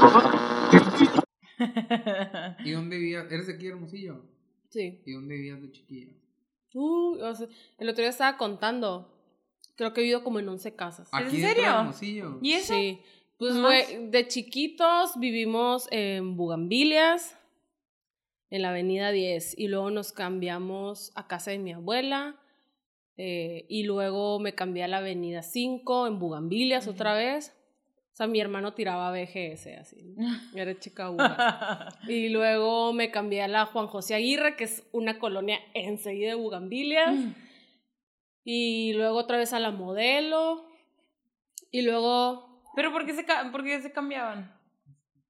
¿Y dónde vivías? ¿Eres de aquí, Hermosillo? Sí. ¿Y dónde vivías de chiquilla? Uh, o sea, el otro día estaba contando. Creo que he vivido como en 11 casas. ¿Aquí ¿En de serio? Hermosillo? ¿Y eso? Sí. Pues, güey, de chiquitos vivimos en Bugambilias, en la avenida 10, y luego nos cambiamos a casa de mi abuela, eh, y luego me cambié a la avenida 5, en Bugambilias otra vez. Sea, mi hermano tiraba BGS así. Era chica uva. Y luego me cambié a la Juan José Aguirre, que es una colonia enseguida de Bugambilias. Y luego otra vez a la Modelo. Y luego ¿Pero por qué se, por qué se cambiaban?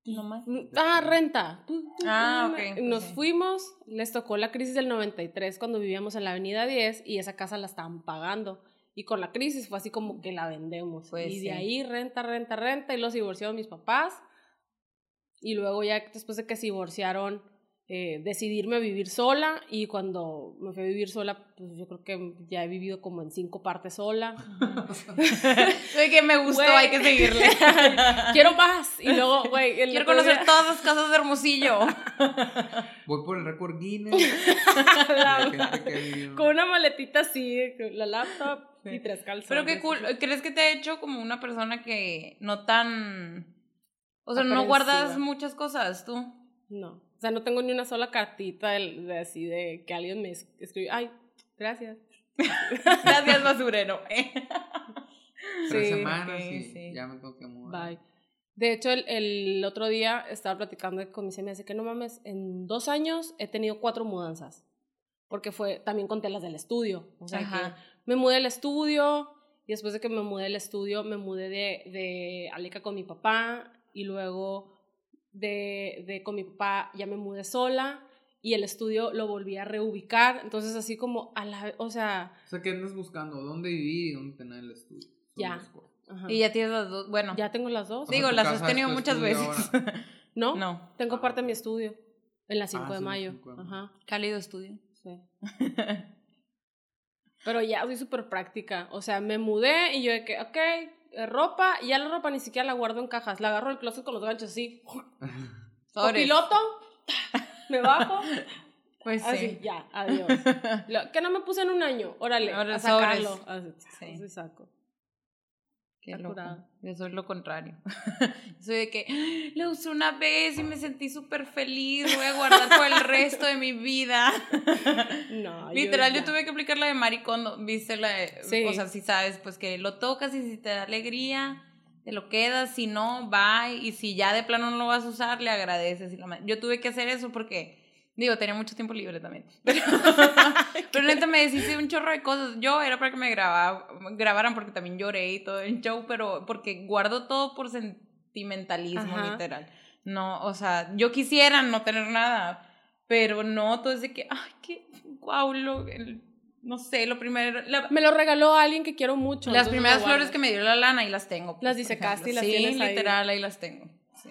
Nomás. Ah, renta. Ah, ok, Nos fuimos, les tocó la crisis del 93 cuando vivíamos en la avenida 10 y esa casa la estaban pagando. Y con la crisis fue así como que la vendemos. Pues y sí. de ahí renta, renta, renta y los divorciaron mis papás. Y luego ya después de que se divorciaron, eh, decidirme a vivir sola y cuando me fui a vivir sola, pues yo creo que ya he vivido como en cinco partes sola. De que me gustó, hay que seguirle. Quiero más. Y luego, güey, Quiero conocer día- todas las casas de Hermosillo. Voy por el récord Guinness. Con una maletita así, la laptop y Sí. tres calzones. Pero qué cool. ¿Crees que te ha hecho como una persona que no tan... O sea, no guardas muchas cosas tú? No. O sea, no tengo ni una sola cartita de, de así de que alguien me es- escribió. Ay, gracias. Gracias, basurero. Tres Sí, semanas ok, y sí. ya me tengo que mudar. Bye. De hecho, el, el otro día estaba platicando con mi me hace que no mames, en dos años he tenido cuatro mudanzas. Porque fue, también conté las del estudio. O sea, Ajá. que me mudé del estudio y después de que me mudé del estudio, me mudé de, de Aleca con mi papá y luego de, de con mi papá ya me mudé sola y el estudio lo volví a reubicar. Entonces, así como a la, o sea, O sea, ¿qué andas buscando? ¿Dónde vivir y dónde tener el estudio? Son Ya. ajá. Y ya tienes las dos. Bueno, ya tengo las dos. O sea, digo, las has tenido muchas veces. ahora. ¿No? no. Tengo Ah, parte de mi estudio en la 5 Ah, de sí, mayo. 5 de mayo. Ajá, Cálido estudio. sí. Pero ya soy súper práctica. O sea, me mudé y yo de que, ok, eh, ropa, y ya la ropa ni siquiera la guardo en cajas. La agarro del closet con los ganchos así. Sobres. Piloto, me bajo, Pues así, sí. ya, adiós. Lo- que no me puse en un año, órale, Ahora a sacarlo. Así, Sí. así saco. Qué loco. Yo soy lo contrario. soy de que "Ah, lo usé una vez y me sentí súper feliz. Voy a guardar por el resto de mi vida. No, Literal, yo, ya. tuve que aplicar la de maricondo. Viste la de- Sí. O sea, si sabes, pues que lo tocas y si te da alegría, te lo quedas. Si no, bye. Y si ya de plano no lo vas a usar, le agradeces. Yo tuve que hacer eso porque. Digo, tenía mucho tiempo libre también. Pero, pero neta me deshice un chorro de cosas. Yo era para que me grababa, grabaran porque también lloré y todo el show, pero porque guardo todo por sentimentalismo, Ajá. literal. No, o sea, yo quisiera no tener nada, pero no, todo es de que, ay, qué guau, lo, el- no sé, lo primero, la- Me lo regaló alguien que quiero mucho. las primeras flores que me dio la lana, ahí las tengo. pues, Las por disecaste y las sí, tienes literal, ahí las tengo, sí.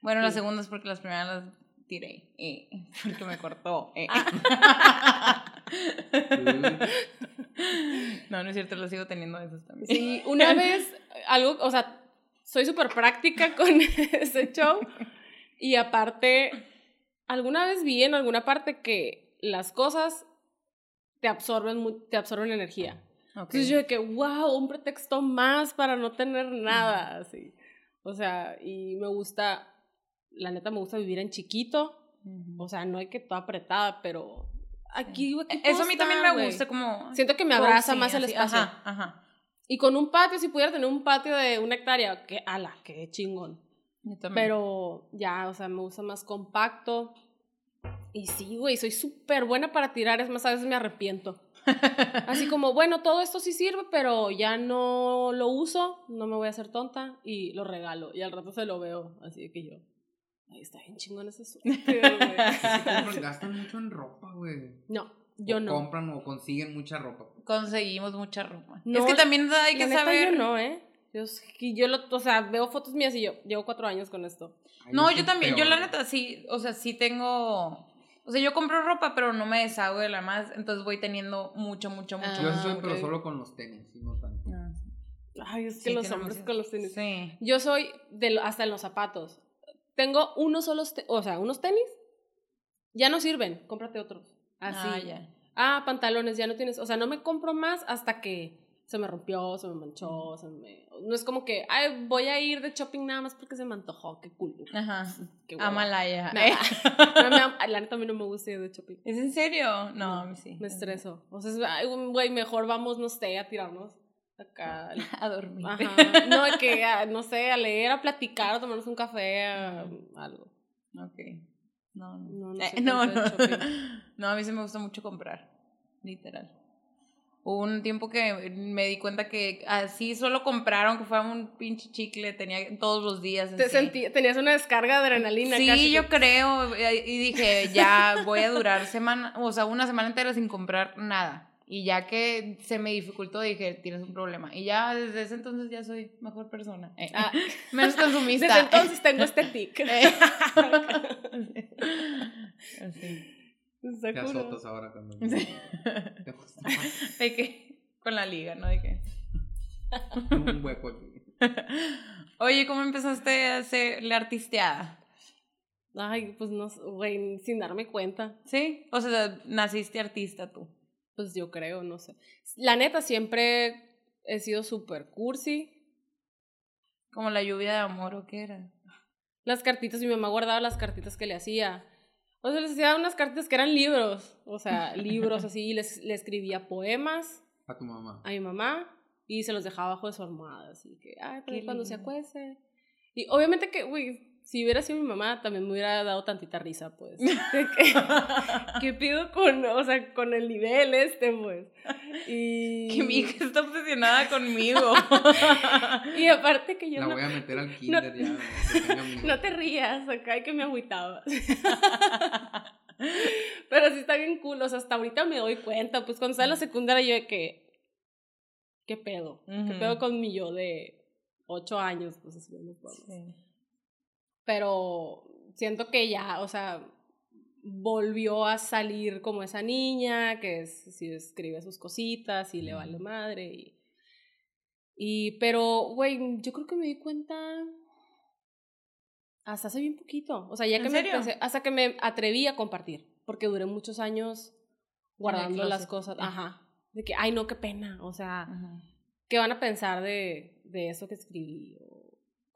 Bueno, las segundas porque las primeras las tiré, eh, porque me cortó. eh. no, no es cierto, las sigo teniendo esas también. Sí, una vez, algo, o sea, soy súper práctica con ese show. Y aparte, alguna vez vi en alguna parte que las cosas te absorben, te absorben energía. Entonces yo de que, wow, un pretexto más para no tener nada, así. O sea, y me gusta, la neta me gusta vivir en chiquito. O sea, no hay que toda apretada, pero aquí, aquí Eso a mí también me gusta como... Siento que me abraza cozy, más el así, espacio. Ajá, ajá. Y con un patio, si pudiera tener un patio de una hectárea, que ala, qué chingón. Yo también. Pero ya, o sea, me gusta más compacto. Y sí, güey, soy súper buena para tirar, es más, a veces me arrepiento. Así como, bueno, todo esto sí sirve, pero ya no lo uso, no me voy a hacer tonta y lo regalo. Y al rato se lo veo, así que yo, ay, está bien chingón ese suéter, güey. Sí, gastan mucho en ropa, güey. No, yo O no. Compran o consiguen mucha ropa. Conseguimos mucha ropa. No, es que también hay que saber... yo no, ¿eh? Yo, yo lo, o sea, veo fotos mías y yo, llevo cuatro años con esto. Ay, No, yo también, yo la neta sí, o sea, sí tengo, o sea, yo compro ropa, pero no me deshago de la más, entonces voy teniendo mucho, mucho, mucho. Ah, Yo sí soy, pero solo con los tenis, y no tanto. Ah, Ay, es que Sí, los hombres con los tenis. Sí. Yo soy de, hasta en los zapatos. Tengo unos solos, o sea, unos tenis. Ya no sirven, cómprate otros. Así. Ah, ya. Ah, pantalones, ya no tienes. O sea, no me compro más hasta que se me rompió, se me manchó, se me. No es como que, ay, voy a ir de shopping nada más porque se me antojó, qué cool. Ajá. Qué. Amalaya. Me- Eh. No, la neta a mí no me gusta ir de shopping. ¿Es en serio? No, a mí sí. Me estreso. O sea, güey, mejor vamos, no sé, a tirarnos acá. A dormir. Ajá. No, que, a- no sé, a leer, a platicar, a tomarnos un café, a- algo. Ok. No, no. No, no Eh, no, no. a mí sí me gusta mucho comprar. Literal. Hubo un tiempo que me di cuenta que así solo compraron que fuera un pinche chicle, tenía todos los días. Te sentí, tenías una descarga de adrenalina Sí, casi. yo creo. eh, Y dije, ya voy a durar semana, o sea, una semana entera sin comprar nada. Y ya que se me dificultó, dije, tienes un problema. Y ya desde ese entonces ya soy mejor persona. Eh, Ah, Menos consumista. desde entonces tengo este tic. Eh. Así. Te azotas ahora cuando. Sí. De que con la liga, ¿no? De que. un hueco aquí. Oye, ¿cómo empezaste a hacer la artisteada? Ay, pues no, güey, sin darme cuenta. ¿Sí? O sea, naciste artista tú. Pues yo creo, no sé. La neta, siempre he sido súper cursi. Como la lluvia de amor, ¿o qué era? Las cartitas, mi mamá guardaba las cartitas que le hacía. O sea, les hacía unas cartitas que eran libros. O sea, libros así. Y les, le escribía poemas A tu mamá. a mi mamá y se los dejaba bajo de su almohada. Así que, ay, para Qué cuando se acueste. Y obviamente que, güey, si hubiera sido mi mamá, también me hubiera dado tantita risa, pues. Que, ¿Qué pido con, o sea, con el nivel este, pues? Y... Que mi hija está obsesionada conmigo. Y aparte que yo La no, voy a meter al kinder ya. tenga amigos. no te rías, acá hay que me agüitaba. Pero sí está bien cool, o sea, hasta ahorita me doy cuenta, pues cuando estaba en la secundaria yo de que, ¿qué pedo? ¿Qué Ujú. pedo con mi yo de ocho años? Pues así no podemos. Sí. Pero siento que ya, o sea, volvió a salir como esa niña que es, sí escribe sus cositas y le vale madre y... Y, pero, güey, yo creo que me di cuenta hasta hace bien poquito. O sea, ya ¿En que me empecé, hasta que me atreví a compartir, porque duré muchos años guardando las cosas. Ajá. De que, ay, no, qué pena. O sea, Ajá. ¿qué van a pensar de, de eso que escribí?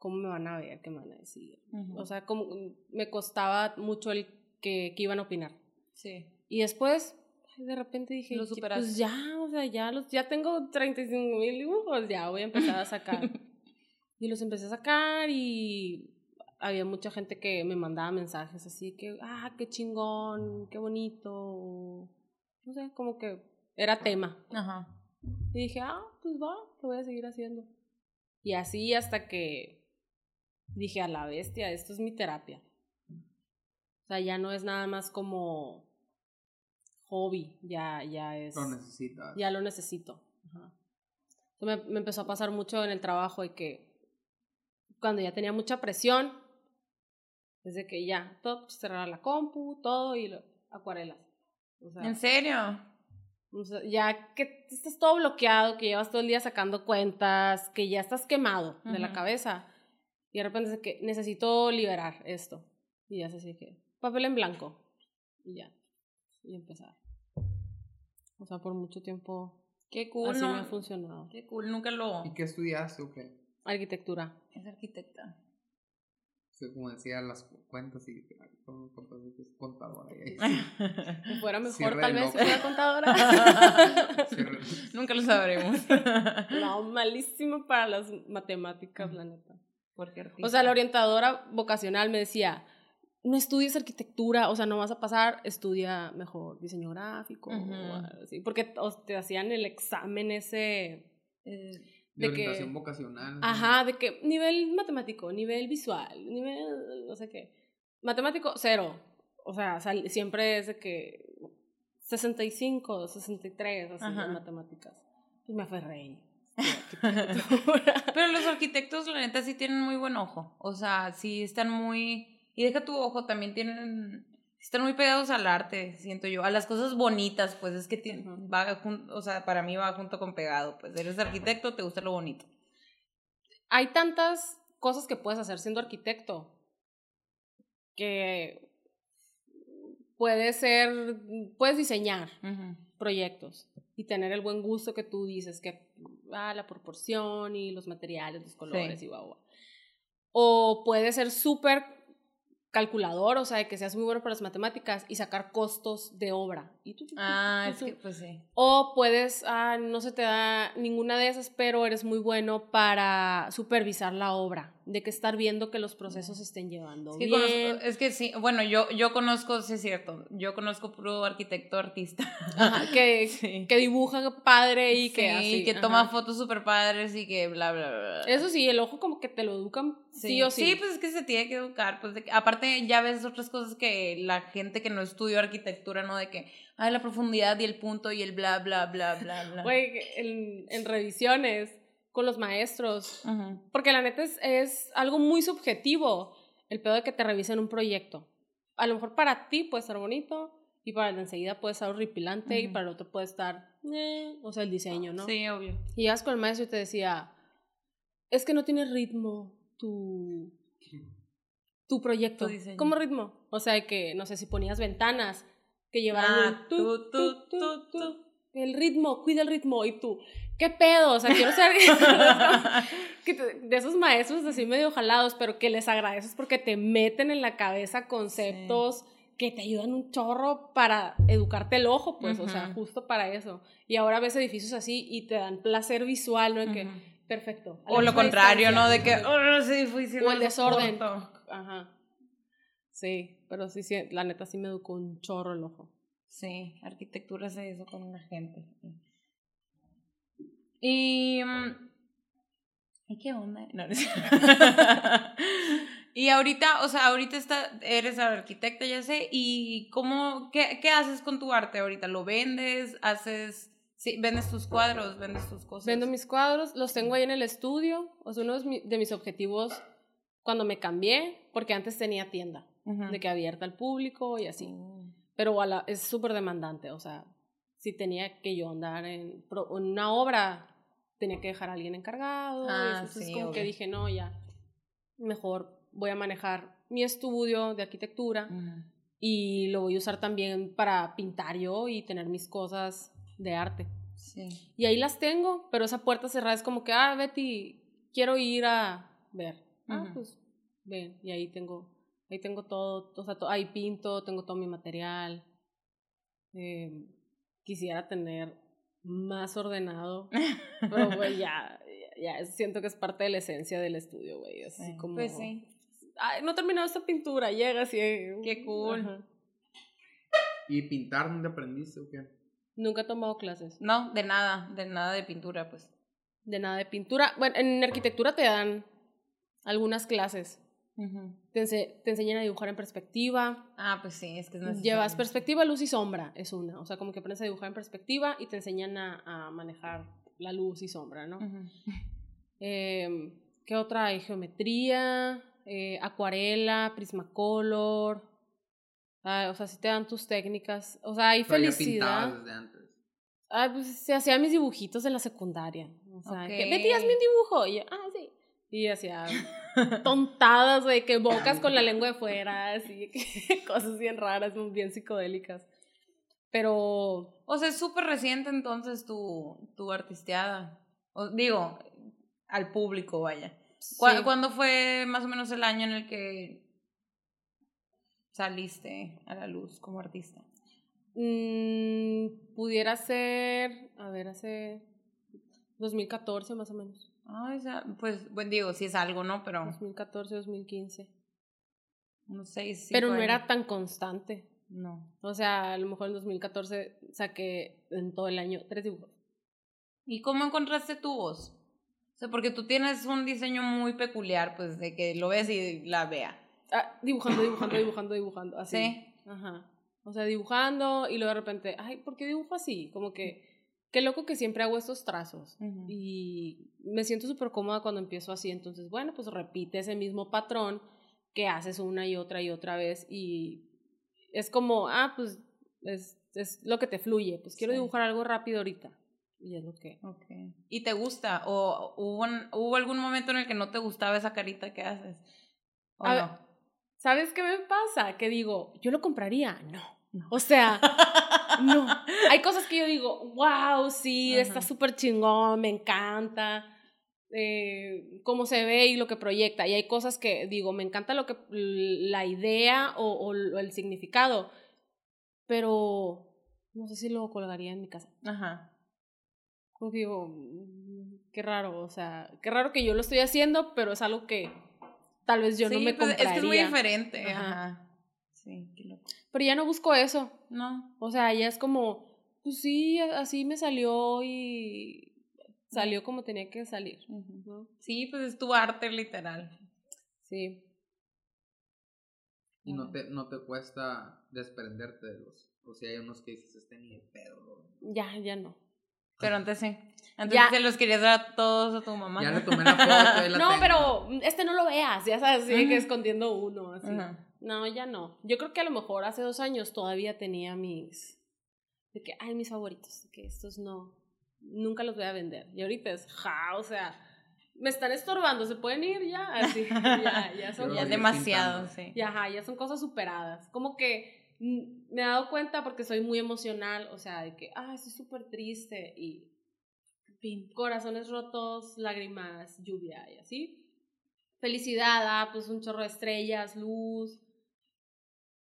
¿Cómo me van a ver? ¿Qué me van a decir? O sea, como me costaba mucho el que, que iban a opinar. sí. Y después, de repente dije, Lo "Ya, superaste. pues ya, o sea, ya, los, ya tengo 35 mil dibujos, ya voy a empezar a sacar. y los empecé a sacar y había mucha gente que me mandaba mensajes así que, ah, qué chingón, qué bonito. No sé, como que era tema. Ajá. Y dije, ah, pues va, lo voy a seguir haciendo. Y así hasta que dije, a la bestia, esto es mi terapia. O sea, ya no es nada más como hobby, ya, ya es... Lo necesitas. Ya lo necesito. Ajá. Me, me empezó a pasar mucho en el trabajo y que cuando ya tenía mucha presión, desde que ya, todo, cerrar la compu, todo y lo, acuarelas. O sea, ¿En serio? o sea, ya que estás todo bloqueado, que llevas todo el día sacando cuentas, que ya estás quemado de la cabeza. Y de repente es que necesito liberar esto. Y ya se así que papel en blanco. Y ya. Y empezar. O sea, por mucho tiempo Qué cool, así ¿no? me ha funcionado. Qué cool, nunca lo... ¿Y qué estudiaste o qué? Arquitectura. Es arquitecta. Como decía, las cu- cuentas y ay, ¿cómo- cómo es contadora. y ahí Si fuera mejor, Cierre tal vez si fuera contadora. Nunca lo sabremos. no, malísimo para las matemáticas, la neta. O sea, la orientadora vocacional me decía, no estudies arquitectura, o sea, no vas a pasar, estudia mejor diseño gráfico, o Ujú. algo así, porque o- te hacían el examen ese, Eh, De de que- orientación vocacional. ajá, de que nivel matemático, nivel visual, nivel, no sé qué, matemático, cero, o sea, sal- siempre es de que 65, 63, así en matemáticas. Pues me aferré. Pero los arquitectos, la neta, sí tienen muy buen ojo. O sea, sí están muy... Y deja tu ojo, también tienen... Están muy pegados al arte, siento yo. A las cosas bonitas, pues es que tiene- va jun- o sea, para mí va junto con pegado. Pues eres arquitecto, te gusta lo bonito. hay tantas cosas que puedes hacer siendo arquitecto que puede ser, puedes diseñar proyectos y tener el buen gusto que tú dices, que ah, la proporción y los materiales, los colores Sí. y guau, guau. O puede ser súper calculador, o sea, de que seas muy bueno para las matemáticas y sacar costos de obra. Y tú, Ah, tú, es que pues sí. O puedes, ah, no se te da ninguna de esas, pero eres muy bueno para supervisar la obra, de que estar viendo que los procesos se estén llevando Es que, bien. conozco- es que sí, bueno, yo, yo conozco, sí es cierto, yo conozco puro arquitecto artista. Ajá, que, Sí. que dibuja padre y que Sí, así. que ajá. toma fotos súper padres y que bla, bla, bla. Eso sí, el ojo como que te lo educan sí, o sí. Sí, pues es que se tiene que educar. Pues de aparte, ya ves otras cosas que la gente que no estudió arquitectura, ¿no? De que, ay, la profundidad y el punto y el bla, bla, bla, bla, bla. Güey, en, en revisiones con los maestros. Porque la neta es, es algo muy subjetivo el pedo de que te revisen un proyecto. A lo mejor para ti puede estar bonito y para el de enseguida puede estar horripilante y para el otro puede estar, eh, o sea, el diseño, ¿no? Sí, obvio. Y llegas con el maestro y te decía, es que no tiene ritmo tu, tu proyecto. Tu. ¿Cómo ritmo? O sea, que, no sé, si ponías ventanas que llevaran Ah, un tú, tú, tú, tú. el ritmo, cuida el ritmo, y tú, ¿qué pedo? O sea, quiero ser de esos maestros así medio jalados, pero que les agradeces porque te meten en la cabeza conceptos que te ayudan un chorro para educarte el ojo, pues, o sea, justo para eso. Y ahora ves edificios así y te dan placer visual, ¿no? De que, perfecto. O lo contrario. ¿no? De que, oh, ese edificio O no el lo desorden. soporto". Ajá. Sí, pero sí, sí, la neta sí me educó un chorro el ojo. Sí, arquitectura hace eso con la gente. Y. mm, ¿y ¿Qué onda? No, no cierto. y ahorita, o sea, ahorita está, eres arquitecta, ya sé. ¿Y cómo, qué, qué haces con tu arte ahorita? ¿Lo vendes? ¿Haces. Sí, vendes tus cuadros, vendes tus cosas? Vendo mis cuadros, los tengo ahí en el estudio. O sea, uno de mis objetivos cuando me cambié, porque antes tenía tienda, De que abierta al público y así. Oh. Pero a la- es súper demandante, o sea, si tenía que yo andar en, en una obra, tenía que dejar a alguien encargado. Ah, entonces sí, como que dije, no, ya, mejor voy a manejar mi estudio de arquitectura y lo voy a usar también para pintar yo y tener mis cosas de arte. Sí. Y ahí las tengo, pero esa puerta cerrada es como que, ah, Betty, quiero ir a ver. Ah, pues ven, y ahí tengo, ahí tengo todo, o sea, to- ahí pinto, tengo todo mi material. Eh, quisiera tener más ordenado, pero güey, ya, ya, ya siento que es parte de la esencia del estudio, güey. Así Sí, como, Pues sí. ay, no he terminado esta pintura, llegas y... Qué cool. Ajá. ¿Y pintar dónde aprendiste o qué? Nunca he tomado clases. No, de nada, de nada de pintura, pues. De nada de pintura. Bueno, en arquitectura te dan algunas clases. Te, ense- te enseñan a dibujar en perspectiva. Ah, pues sí, es que es Llevas necesario. perspectiva, luz y sombra, es una. O sea, como que aprendes a dibujar en perspectiva y te enseñan a, a manejar la luz y sombra, ¿no? Eh, ¿Qué otra hay? Geometría, eh, acuarela, prismacolor. Ah, o sea, si te dan tus técnicas. O sea, hay Pero felicidad. pintabas desde antes. Ah, pues se hacía mis dibujitos en la secundaria. O sea, que Ok. Betty, hazme un dibujo. Y yo, ah, sí. Y hacía tontadas, güey, que bocas con la lengua de fuera, así, que cosas bien raras, bien psicodélicas. Pero O sea, es súper reciente entonces tu, tu artisteada. O- digo, al público, vaya. ¿Cu- sí, ¿Cuándo fue más o menos el año en el que saliste a la luz como artista? mm, pudiera ser, a ver, hace 2014 más o menos. Ay, o sea, pues, bueno, digo, sí es algo, ¿no? Pero 2014, 2015. unos seis, Pero no era tan constante. No. O sea, a lo mejor en 2014 saqué en todo el año tres dibujos. ¿Y cómo encontraste tu voz? O sea, porque tú tienes un diseño muy peculiar, pues, de que lo ves y la vea. Ah, dibujando, dibujando, dibujando, dibujando. Así. Sí. Ajá. O sea, dibujando y luego de repente, ay, ¿por qué dibujo así? Como que, qué loco que siempre hago estos trazos. Y me siento súper cómoda cuando empiezo así. Entonces, bueno, pues repite ese mismo patrón que haces una y otra y otra vez. Y es como, ah, pues es, es lo que te fluye. Pues quiero Sí. dibujar algo rápido ahorita. Y es lo que... Ok. ¿Y te gusta? ¿O hubo, un- hubo algún momento en el que no te gustaba esa carita que haces? ¿O A ver, no? ¿Sabes qué me pasa? Que digo, ¿yo lo compraría? No. No. O sea, no. Hay cosas que yo digo, wow, sí, está súper chingón, me encanta eh, cómo se ve y lo que proyecta. Y hay cosas que digo, me encanta lo que la idea o, o el significado, pero no sé si lo colgaría en mi casa. Ajá. Como que digo, mm, qué raro, o sea, qué raro que yo lo estoy haciendo, pero es algo que tal vez yo no me pues, compraría. es que es muy diferente. Ajá. Ajá. Sí, qué loco. Pero ya no busco eso. No. O sea, ya es como, pues sí, así me salió y salió como tenía que salir. Sí, pues es tu arte literal. Sí. Y no te, no te cuesta desprenderte de los. O sea, hay unos que dices, este ni de pedo. Ya, ya no. Pero antes sí. Antes Ya. se los querías dar a todos a tu mamá. Ya le tomé la foto. la No, tengo. pero este no lo veas, ya sabes, así de que Ujú. escondiendo uno, así. Ajá. No, ya no. Yo creo que a lo mejor hace dos años todavía tenía mis. De que, ay, mis favoritos, que estos no. Nunca los voy a vender. Y ahorita es, ja, o sea, me están estorbando, ¿se pueden ir ya? Así, ya, ya son Ya demasiado, sí. Ya, ajá, ya son cosas superadas. Como que me he dado cuenta porque soy muy emocional, o sea, de que, ah, estoy súper triste y fin, corazones rotos, lágrimas, lluvia y así. Felicidad, ah, pues un chorro de estrellas, luz.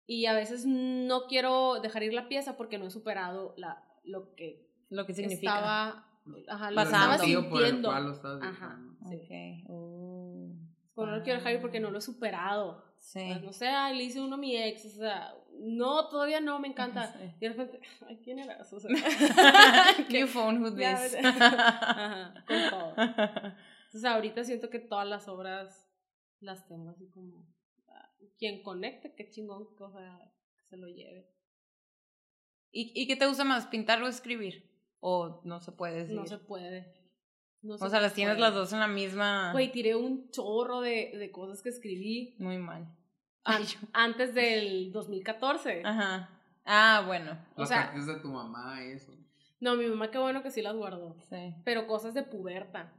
Y a veces no quiero dejar ir la pieza porque no he superado la, lo que Lo que significa. estaba, ajá, lo estaba Pasando. sentido por el sintiendo. cual lo estás Ajá, diciendo. sí. Ok. Oh. Pero no lo quiero dejar ir porque no lo he superado. Sí. O sea, no sé, ay, le hice uno a mi ex, o sea, no, todavía no, me encanta. Sí. Y de repente, ay, ¿quién eras? O sea, New phone, who this? Ajá, con todo. Entonces ahorita siento que todas las obras las tengo así como, quien conecte, qué chingón, que, o sea, que se lo lleve. ¿Y, ¿Y qué te gusta más, pintar o escribir? ¿O no se puede decir? No se puede. No se o sea, las tienes las dos en la misma... Güey, tiré un chorro de, de cosas que escribí Muy mal. an- antes del 2014. Ajá. Ah, bueno. Las sea- cartas de tu mamá y eso. No, mi mamá qué bueno que sí las guardó. Sí. pero cosas de puberta.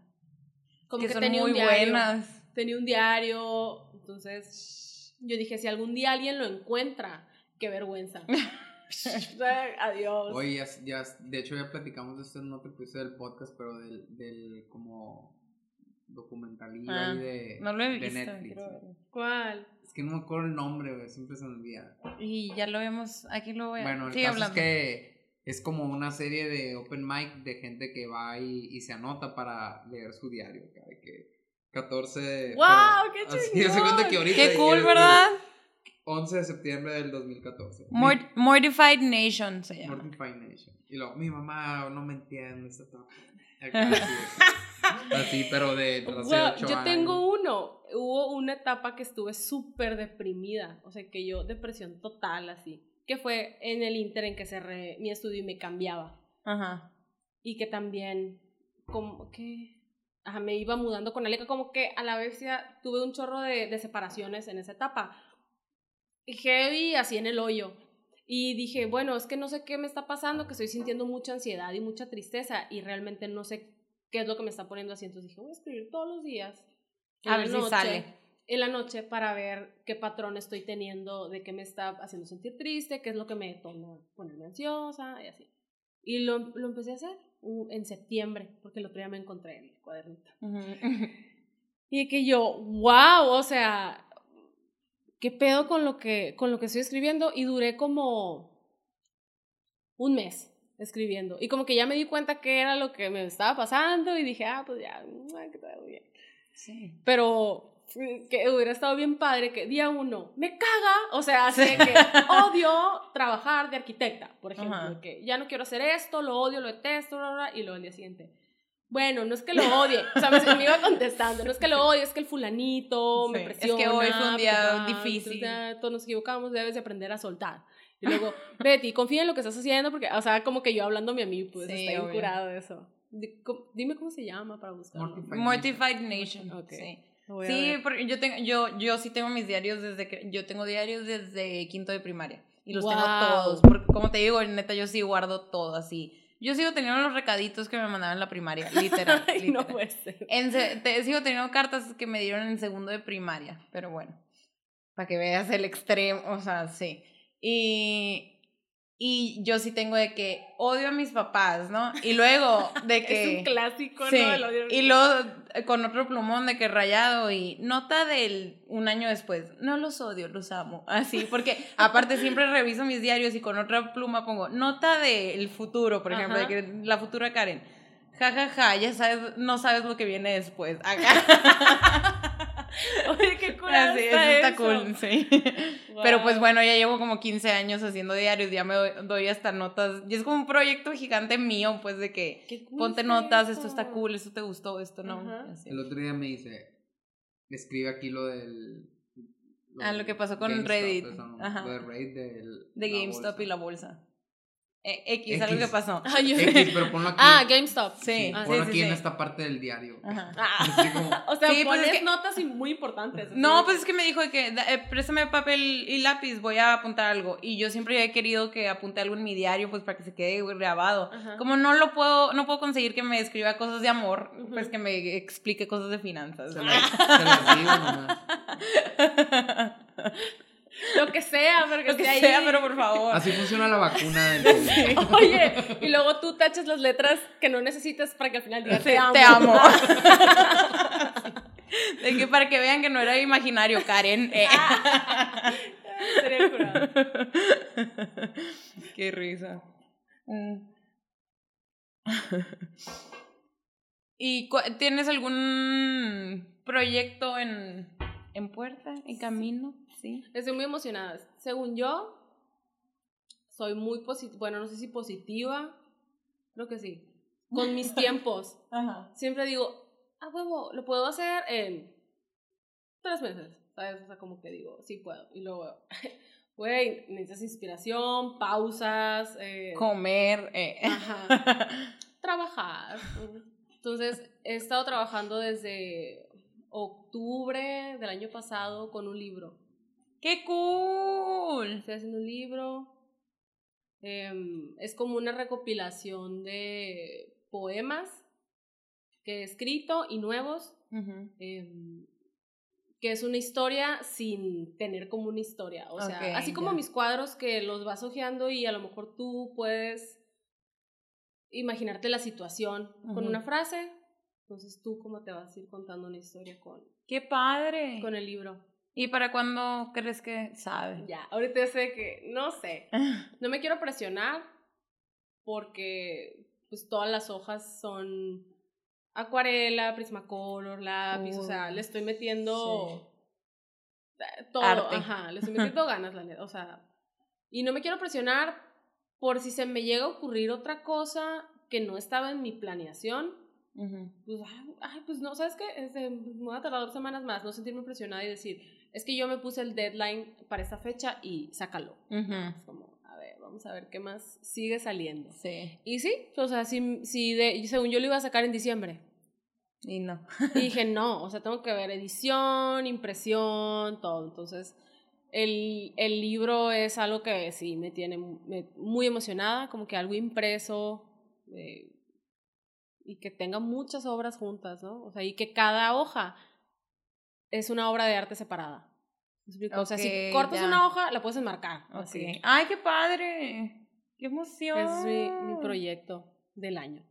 Como que, que, son tenía muy un diario, buenas. Tenía un diario, entonces yo dije, si algún día alguien lo encuentra, qué vergüenza. Adiós. Oye, ya, ya, de hecho ya platicamos de esto en otro episodio del podcast, pero del, del como documentalillo Ah, ahí de, No lo he de visto. Netflix. ¿Cuál? Es que no me acuerdo el nombre, güey, siempre se me olvida. Y ya lo vemos. Aquí lo voy a... Bueno, el Sigue caso hablando. es que es como una serie de open mic de gente que va y, y se anota para leer su diario. que 14... ¡Guau, qué Así, se cuenta que chingón! ahorita... Qué cool, ¿verdad? 11 de septiembre del 2014. Mort- Mortified Nation se llama. Mortify Nation. Y luego, mi mamá no me entiende, está todo... Así, así, pero de ocho yo tengo uno. Hubo una etapa que estuve súper deprimida. O sea, que yo, depresión total, así. Que fue en el inter en que cerré mi estudio y me cambiaba. Ajá. y que también como que ajá, me iba mudando con Aleca, como que a la vez ya tuve un chorro de, de separaciones en esa etapa. Y heavy así en el hoyo. Y dije, bueno, es que no sé qué me está pasando, que estoy sintiendo mucha ansiedad y mucha tristeza y realmente no sé qué es lo que me está poniendo así. Entonces dije, voy a escribir todos los días. A ver si noche, sale. En la noche para ver qué patrón estoy teniendo, de qué me está haciendo sentir triste, qué es lo que me detona ponerme ansiosa y así. Y lo, lo empecé a hacer uh, en septiembre, porque el otro día me encontré el cuadernito. Ujú. Y que yo, wow, o sea, ¿qué pedo con lo que, con lo que estoy escribiendo? Y duré como un mes escribiendo. Y como que ya me di cuenta que era lo que me estaba pasando y dije, ah, pues ya, ah, que todo bien. Sí. Pero que hubiera estado bien padre que día uno, me caga, o sea, así de que odio trabajar de arquitecta, por ejemplo, Ajá. que ya no quiero hacer esto, lo odio, lo detesto, bla, bla, bla, y luego al día siguiente. Bueno, no es que lo odie, o sea, me, me iba contestando, no es que lo odie, es que el fulanito me Sí, es que presiona. hoy fue un día difícil. bla, Todos nos equivocamos, debes de aprender a soltar. Y luego, Betty, confía en lo que estás haciendo, porque, o sea, como que yo hablándome a mí, pues, Sí, está bien obvio. curado eso. Dime cómo se llama para buscarlo. Mortified Mortified Nation. Ok. Sí. Sí, porque yo tengo, yo, yo sí tengo mis diarios desde que, yo tengo diarios desde quinto de primaria. Y los tengo todos. Porque como te digo, neta, yo sí guardo todo así. Yo sigo teniendo los recaditos que me mandaban en la primaria, literal. Ay, no puede ser. En te- sigo teniendo cartas que me dieron en segundo de primaria, pero bueno, para que veas el extremo, o sea, sí. Y, y yo sí tengo de que odio a mis papás, ¿no? Y luego de que... Es un clásico, Sí, ¿no? Odio- y luego eh, con otro plumón de que rayado y nota del un año después, no los odio, los amo, así, porque aparte siempre reviso mis diarios y con otra pluma pongo nota del futuro, por ejemplo, Ajá. de que la futura Karen, ja, ja, ja, ya sabes, no sabes lo que viene después, acá, Oye, qué curada así, está eso está eso. cool, sí. Pero pues bueno, ya llevo como 15 años haciendo diarios, ya me doy, doy hasta notas, y es como un proyecto gigante mío, pues de que Qué cool ponte notas, eso. esto está cool, esto te gustó, esto no. Así. El otro día me dice, escribe aquí lo del... Ah, lo que pasó con GameStop, Reddit. eso, ¿no? Ajá. Lo de Reddit del... De GameStop bolsa. y la bolsa. Eh, X, algo que pasó. Ay, yo- X, pero ponlo aquí. Ah, GameStop. Sí, Ah, ponlo sí, aquí sí, en sí. esta parte del diario. Ajá. Ah. Así como, O sea, Sí, pues, pones es que- notas y muy importantes. No, pues es que me dijo que eh, préstame papel y lápiz, voy a apuntar algo. Y yo siempre he querido que apunte algo en mi diario, pues para que se quede grabado. Ajá. Como no lo puedo, no puedo conseguir que me escriba cosas de amor, pues que me explique cosas de finanzas. se las, se las digo nomás. Lo que sea, pero que, Lo que esté sea, ahí. pero por favor. Así funciona la vacuna del COVID. Oye, y luego tú tachas las letras que no necesitas para que al final diga Sí, te amo. Te amo. De que para que vean que no era imaginario, Karen. Eh. Sería curado. Qué risa. Mm. ¿Y tienes algún proyecto en, en puerta, en camino? Sí. Estoy muy emocionada. Según yo, soy muy positiva. Bueno, no sé si positiva. Creo que sí. Con mis tiempos. Ajá. Siempre digo, ah, huevo, lo puedo hacer en tres meses. ¿Sabes? O sea, como que digo, sí puedo. Y luego, güey, necesitas inspiración, pausas. Eh, Comer. eh. Ajá. trabajar. Entonces, he estado trabajando desde octubre del año pasado con un libro. ¡Qué cool! Estoy haciendo un libro. Em, es como una recopilación de poemas que he escrito y nuevos. Em, que es una historia sin tener como una historia. O sea, así como mis cuadros que los vas hojeando y a lo mejor tú puedes imaginarte la situación con una frase. Entonces tú cómo te vas a ir contando una historia con, ¡Qué padre! con el libro. ¿Y para cuándo crees que sabe? Ya, ahorita ya sé que, no sé, no me quiero presionar porque pues todas las hojas son acuarela, prismacolor, lápiz, o sea, le estoy metiendo todo, Arte. ajá, le estoy metiendo ganas, la neta, o sea, y no me quiero presionar por si se me llega a ocurrir otra cosa que no estaba en mi planeación, Pues, ay, ay, pues no, ¿sabes qué? Este, me voy a tardar dos semanas más, no sentirme presionada y decir, es que yo me puse el deadline para esta fecha y sácalo. Ujú. Es como, a ver, vamos a ver qué más sigue saliendo. Sí. Y sí, o sea, si, si de, según yo lo iba a sacar en diciembre. Y no. Y dije, no, o sea, tengo que ver edición, impresión, todo. Entonces, el, el libro es algo que sí me tiene me- muy emocionada, como que algo impreso eh, y que tenga muchas obras juntas, ¿no? O sea, y que cada hoja es una obra de arte separada. O sea, si cortas ya. una hoja, la puedes enmarcar. así. Ok. ¡Ay, qué padre! ¡Qué emoción! Es mi, mi proyecto del año.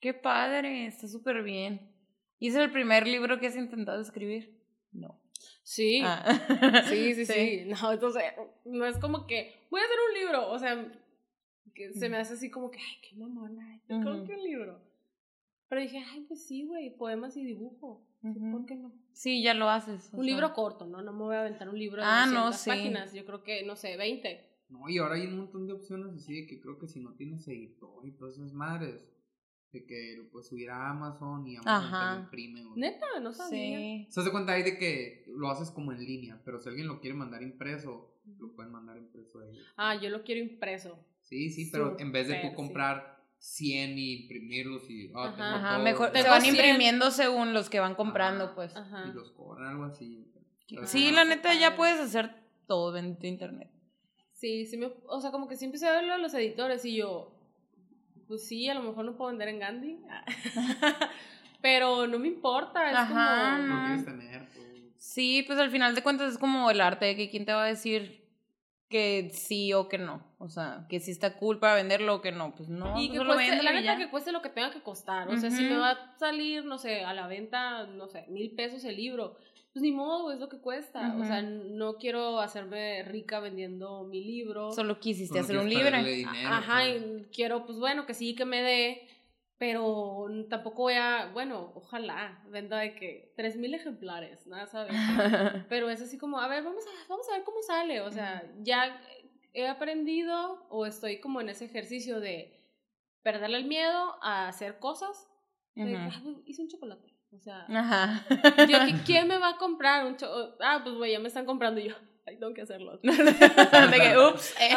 ¡Qué padre! Está súper bien. ¿Y es el primer libro que has intentado escribir? No. Sí, Ah. sí, sí, sí, No, entonces, no es como que voy a hacer un libro. O sea, que se me hace así como que, ay, qué mamona, ¿cómo que un libro? Pero dije, ay, pues sí, güey, poemas y dibujo. Sí, Ujú. ¿Por qué no? Sí, ya lo haces. o Un sea. libro corto, ¿no? No me voy a aventar un libro de Ah, no, 200 sí. páginas. Yo creo que, no sé, 20. No, y ahora hay un montón de opciones así de que creo que si no tienes editor y todas esas madres, de que lo puedes subir a Amazon y Amazon te Ajá. lo imprime. güey. Neta, no sabía. Sí. Se hace cuenta ahí de que lo haces como en línea, pero si alguien lo quiere mandar impreso, lo pueden mandar impreso a ellos. Ah, yo lo quiero impreso. Sí, sí, pero en vez de tú sí. comprar 100 y imprimirlos y... Ah, Ajá. tengo Ajá, todo, mejor. ya. Se van imprimiendo según los que van comprando, Ajá. pues. Ajá. Y los cobran algo así. Entonces, Sí, la neta ya puedes hacer todo bendito internet. Sí, sí me, o sea, como que sí empecé a verlo a los editores y yo, pues sí, a lo mejor no puedo vender en Gandhi. Pero no me importa, es Ajá, como... No. quieres tener, pues. Sí, pues al final de cuentas es como el arte de que quién te va a decir que sí o que no. O sea, que sí está cool para venderlo o que no. Pues no, Y pues que solo cueste, la neta que cueste lo que tenga que costar. O sea, si me va a salir, no sé, a la venta, no sé, mil pesos el libro, pues ni modo, es lo que cuesta. O sea, no quiero hacerme rica vendiendo mi libro. Solo quisiste Solo hacer un libre. dinero, Ajá, y quiero, pues bueno, que sí, que me dé, pero tampoco voy a, bueno, ojalá venda de que tres mil ejemplares, nada, ¿sabes? Pero es así como, a ver, vamos a, vamos a ver cómo sale. O sea, ya he aprendido o estoy como en ese ejercicio de perderle el miedo a hacer cosas. De. "Ah, pues, hice un chocolate. O sea, Ajá. yo, ¿qui- ¿quién me va a comprar un chocolate? Ah, pues güey, ya me están comprando y yo. Ay, tengo que hacerlo. de que, ups. eh.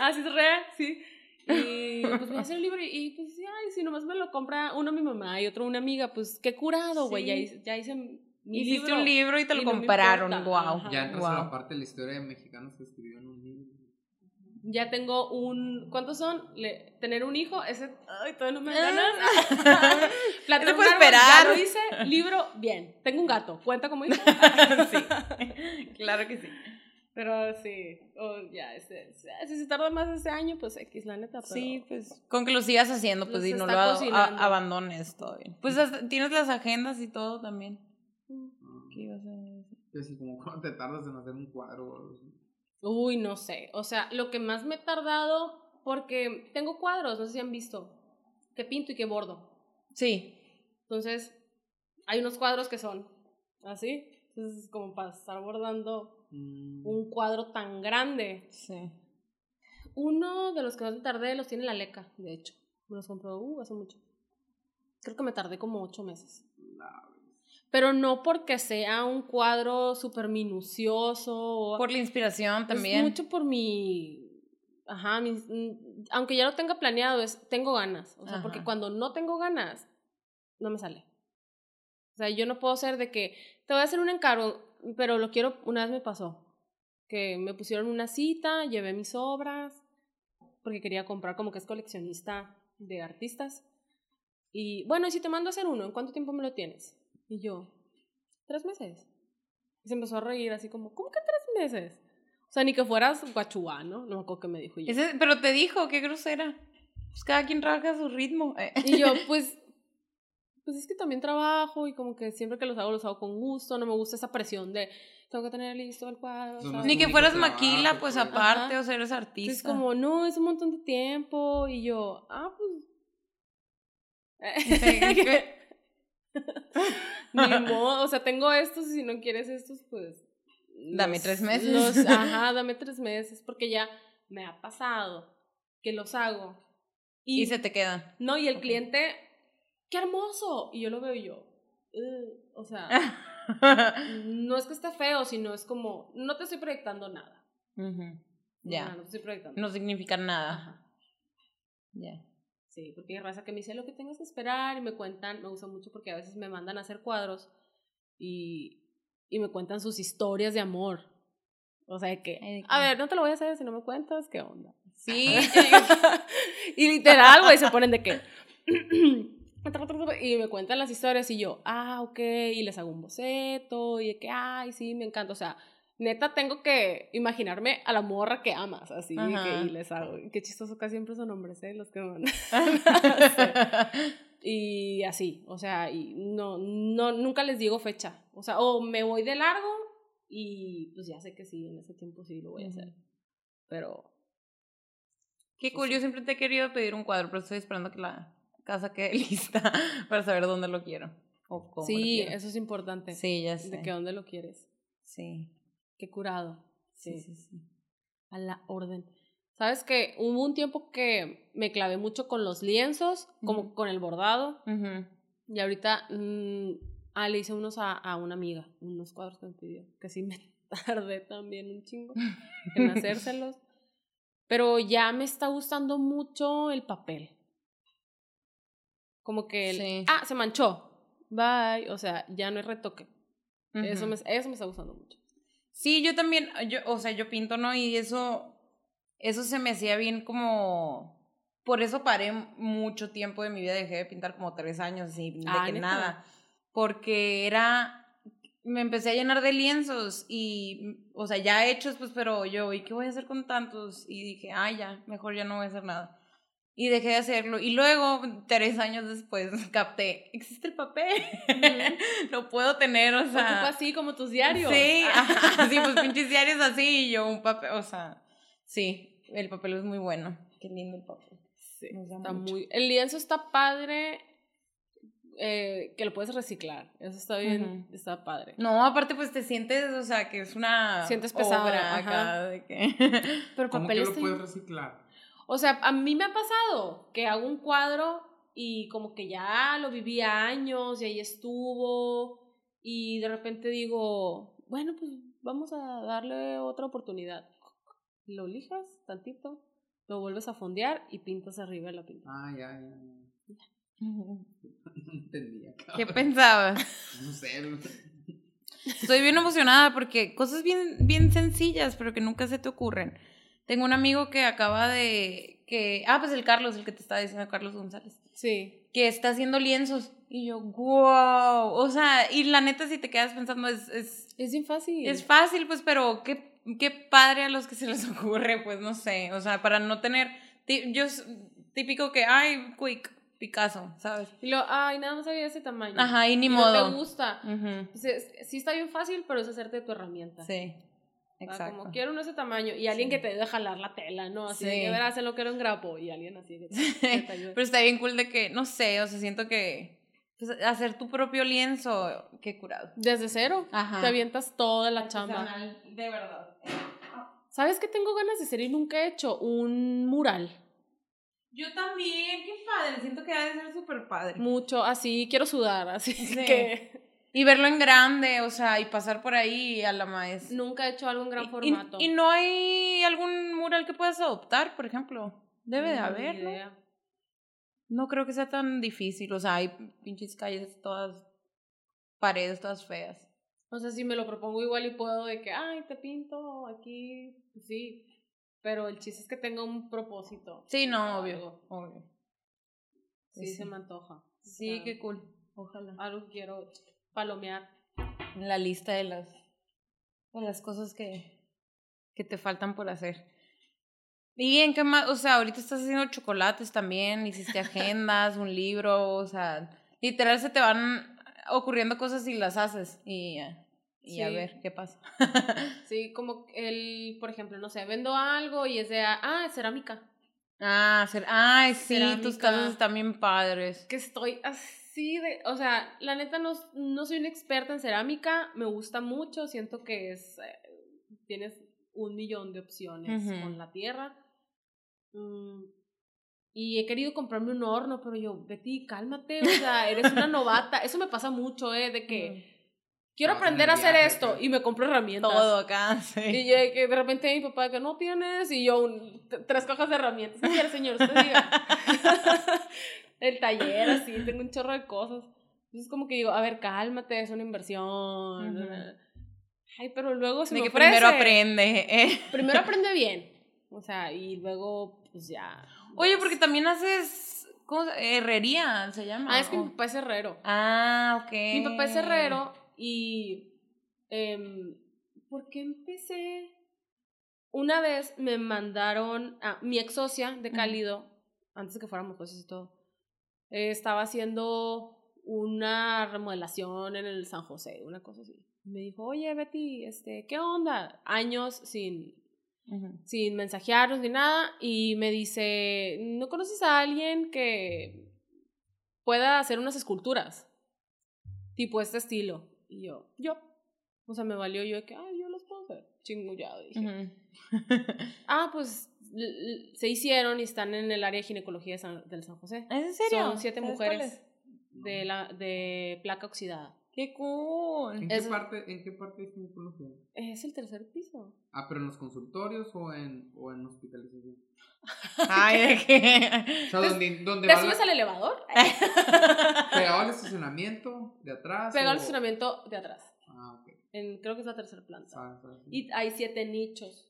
ah, sí, es real, sí. Y pues voy a hacer el libro y, y, pues sí, ay, si nomás me lo compra uno mi mamá y otro una amiga, pues qué curado, güey. Ya, Sí. hice- ya hice mi Hiciste libro. un libro y te lo y no compraron. importa. wow. Ajá. Ya entras a la Wow. parte de la historia de mexicanos que escribió en un libro. Ya tengo un. ¿Cuántos son? Le- tener un hijo, ese. Ay, todavía no me Ah. dan ganas. Un puede árbol, esperar. Ya lo hice. Libro, bien. Tengo un gato. ¿Cuenta como hijo? sí. Claro que sí. Pero sí. oh, ya, ese, si se tarda más ese año, pues X, la neta. Pero... Sí, pues con que lo sigas haciendo, pues y no lo a- a- cocinando. abandones todo bien. Pues hasta- tienes las agendas y todo también. ¿Qué ibas a decir? Que así como cuando te tardas en hacer un cuadro o algo así. Uy, no sé. O sea, lo que más me he tardado, porque tengo cuadros, no sé si han visto, que pinto y que bordo. Sí. Entonces, hay unos cuadros que son así. Entonces, es como para estar bordando Mm, un cuadro tan grande. Sí. Uno de los que más me tardé los tiene la Leca, de hecho. Me los compró uh, hace mucho. Creo que me tardé como ocho meses. Pero no porque sea un cuadro súper minucioso. Por la inspiración Es también. mucho por mi. Ajá, mi- mm, aunque ya lo tenga planeado, es tengo ganas. O sea, porque cuando no tengo ganas, no me sale. O sea, yo no puedo ser de que te voy a hacer un encargo, pero lo quiero. Una vez me pasó que me pusieron una cita, llevé mis obras, porque quería comprar, como que es coleccionista de artistas. Y bueno, y si te mando a hacer uno, ¿en cuánto tiempo me lo tienes? Y yo, tres meses. Y se empezó a reír así como, ¿cómo que tres meses? O sea, ni que fueras guachuá, ¿no? No me acuerdo qué me dijo. Yo, Ese- pero te dijo, qué grosera. Pues cada quien trabaja a su ritmo. eh. y yo, pues, pues es que también trabajo y como que siempre que los hago, los hago con gusto. No me gusta esa presión de, tengo que tener listo el cuadro. Ni que fueras trabajo, maquila, pues pues. aparte, Ajá. o sea, eres artista. es como, no, es un montón de tiempo. Y yo, ah, pues. Ni modo, o sea, tengo estos y si no quieres estos, pues. Dame tres meses. los- ajá, dame tres meses, porque ya me ha pasado que los hago. Y, Y se te quedan. No, y el cliente, ¡qué hermoso! Y yo lo veo y yo, o sea, no es que esté feo, sino es como, no te estoy proyectando nada. Ujú. Ajá, Ya. no te estoy proyectando. No significa nada. Ya. Sí, porque hay raza que me dice lo que tengas que esperar y me cuentan, me gusta mucho porque a veces me mandan a hacer cuadros y, y me cuentan sus historias de amor. O sea, de que, a ver, no te lo voy a hacer si no me cuentas, ¿qué onda? Sí. y literal, güey, se ponen de que... y me cuentan las historias y yo, ah, ok, y les hago un boceto y de que, ay, sí, me encanta. O sea, neta tengo que imaginarme a la morra que amas, así, que, y les hago. Qué chistoso, casi siempre son hombres, ¿eh? Los que mandan. Y así, o sea, y no, no, nunca les digo fecha. O sea, o me voy de largo y pues ya sé que sí, en ese tiempo sí lo voy a hacer. Pero Qué cool, yo siempre te he querido pedir un cuadro, pero estoy esperando que la casa quede lista para saber dónde lo quiero. O cómo lo sí, quiero. eso es importante. Sí, ya sé. De que dónde lo quieres. Sí. Qué curado. Sí, sí, sí. A la orden. Sabes que hubo un tiempo que me clavé mucho con los lienzos, como con el bordado. Ujú. Y ahorita mm, ah, le hice unos a, a una amiga, unos cuadros que me pidió, que sí me tardé también un chingo en hacérselos. Pero ya me está gustando mucho el papel. Como que el, Sí. ah, se manchó. Bye. O sea, ya no hay retoque. Eso, Ujú. me, eso me está gustando mucho. Sí, yo también, yo, o sea, yo pinto, ¿no? Y eso, eso se me hacía bien como por eso paré mucho tiempo de mi vida, dejé de pintar como tres años, así, de Ah, que ¿neta? nada. Porque era, me empecé a llenar de lienzos y, o sea, ya hechos, pues, pero yo, ¿y qué voy a hacer con tantos? Y dije, ay, ya, mejor ya no voy a hacer nada. Y dejé de hacerlo. Y luego, tres años después, capté, existe el papel. Lo puedo tener, o sea. Ocupa así como tus diarios. Sí, ajá, sí, pues pinches diarios así y yo un papel, o sea, sí, el papel es muy bueno. Qué lindo el papel. Sí, Nos da está mucho. muy... El lienzo está padre, eh, que lo puedes reciclar. Eso está bien, está padre. No, aparte pues te sientes, o sea, que es una Sientes pesado, obra ajá. acá de que Pero ¿Cómo que lo puedes reciclar? O sea, a mí me ha pasado que hago un cuadro y como que ya lo viví años y ahí estuvo y de repente digo, bueno, pues vamos a darle otra oportunidad. Lo lijas tantito, lo vuelves a fondear y pintas arriba de la pintura. Ah, ya, ya, ya. No entendía. ¿Qué pensabas? No sé. Estoy bien emocionada porque cosas bien, bien sencillas, pero que nunca se te ocurren. Tengo un amigo que acaba de, que, ah, pues el Carlos, el que te estaba diciendo, Carlos González. Sí, que está haciendo lienzos. Y yo, wow. O sea, y la neta, si te quedas pensando, es, es, es bien fácil. es fácil, pues, pero qué, qué padre a los que se les ocurre, pues, no sé. O sea, para no tener. Yo, típico que, ay, quick, Picasso, ¿sabes? Y lo, ay, nada más había ese tamaño. Ajá, y ni Y modo. No te gusta. Pues es- sí está bien fácil, pero es hacerte tu herramienta. Sí, exacto. como quiero uno de ese tamaño y alguien Sí. que te a jalar la tela, ¿no? Así de Sí. que verás en lo que era un grapo y alguien así que te, te. Pero está bien cool de que, no sé, o sea, siento que pues, hacer tu propio lienzo, qué curado. Desde cero, Ajá. te avientas toda la chamba. De verdad. ¿Sabes qué tengo ganas de hacer y nunca he hecho? Un mural. Yo también, qué padre, siento que ha de ser súper padre. Mucho, así, quiero sudar, así Sí. que Y verlo en grande, o sea, y pasar por ahí a la maestra. nunca he hecho algo en gran Y- formato. Y, no hay algún mural que puedas adoptar, por ejemplo. Debe de haber, ¿no? idea. No creo que sea tan difícil. O sea, hay pinches calles todas, paredes todas feas. O sea, si me lo propongo igual y puedo de que, ay, te pinto aquí, sí. Pero el chiste es que tenga un propósito. Sí, no, obvio, algo. obvio. Sí, Sí. se me antoja. O Sí, sea, qué cool. Ojalá. Algo quiero palomear. En la lista de las, de las cosas que, que te faltan por hacer. ¿Y en qué más? O sea, ahorita estás haciendo chocolates también, hiciste agendas, un libro, o sea, literal se te van ocurriendo cosas y las haces y, y a Sí. ver qué pasa. Sí, como el, por ejemplo, no sé, vendo algo y es de, ah, es cerámica. Ah, ser, ay, sí, tus casas están bien padres. Que estoy así de, o sea, la neta no, no soy una experta en cerámica, me gusta mucho, siento que es, eh, tienes un millón de opciones Ujú. con la tierra. Mm, y he querido comprarme un horno, pero yo, Betty, cálmate, o sea, eres una novata. Eso me pasa mucho, ¿eh? De que quiero aprender a hacer viaje, esto y me compro herramientas. Todo acá, sí. Y yo que de repente mi papá que no tienes y yo un- tres cajas de herramientas. ¿Qué quiere, señor? Usted diga. El taller, así, tengo un chorro de cosas. Entonces como que digo, a ver, cálmate, es una inversión. Ay, pero luego se De me que ofrece. primero aprende. eh. Primero aprende bien. O sea, y luego, pues ya. Oye, porque también haces ¿cómo se- herrería, se llama. Ah, es que mi papá es herrero. Ah, ok. Mi papá es herrero y... em, ¿Por qué empecé? Una vez me mandaron a mi ex socia de. Cálido, antes de que fuéramos socios y todo, eh, estaba haciendo una remodelación en el San José, una cosa así. Me dijo, oye Betty, este, ¿qué onda? Años sin, sin mensajearnos ni nada y me dice, ¿no conoces a alguien que pueda hacer unas esculturas? Tipo este estilo. Y yo, yo. O sea, me valió yo de que, ay, yo las puedo hacer. Chingullado, dije. Ah, pues se hicieron y están en el área de ginecología de San- del San José. ¿Es en serio? Son siete ¿Sabes mujeres de, la, de placa oxidada. ¡Qué cool! ¿En, Es- qué parte, ¿En qué parte es ginecología? Es el tercer piso. Ah, pero en los consultorios o en, o en hospitalización. Ay, ¿de qué? O sea, donde, donde ¿Te va subes la- al elevador? pegado al estacionamiento de atrás. Pega al o- estacionamiento de atrás. Ah, ok. En, creo que es la tercera planta. Sí. Y hay siete nichos.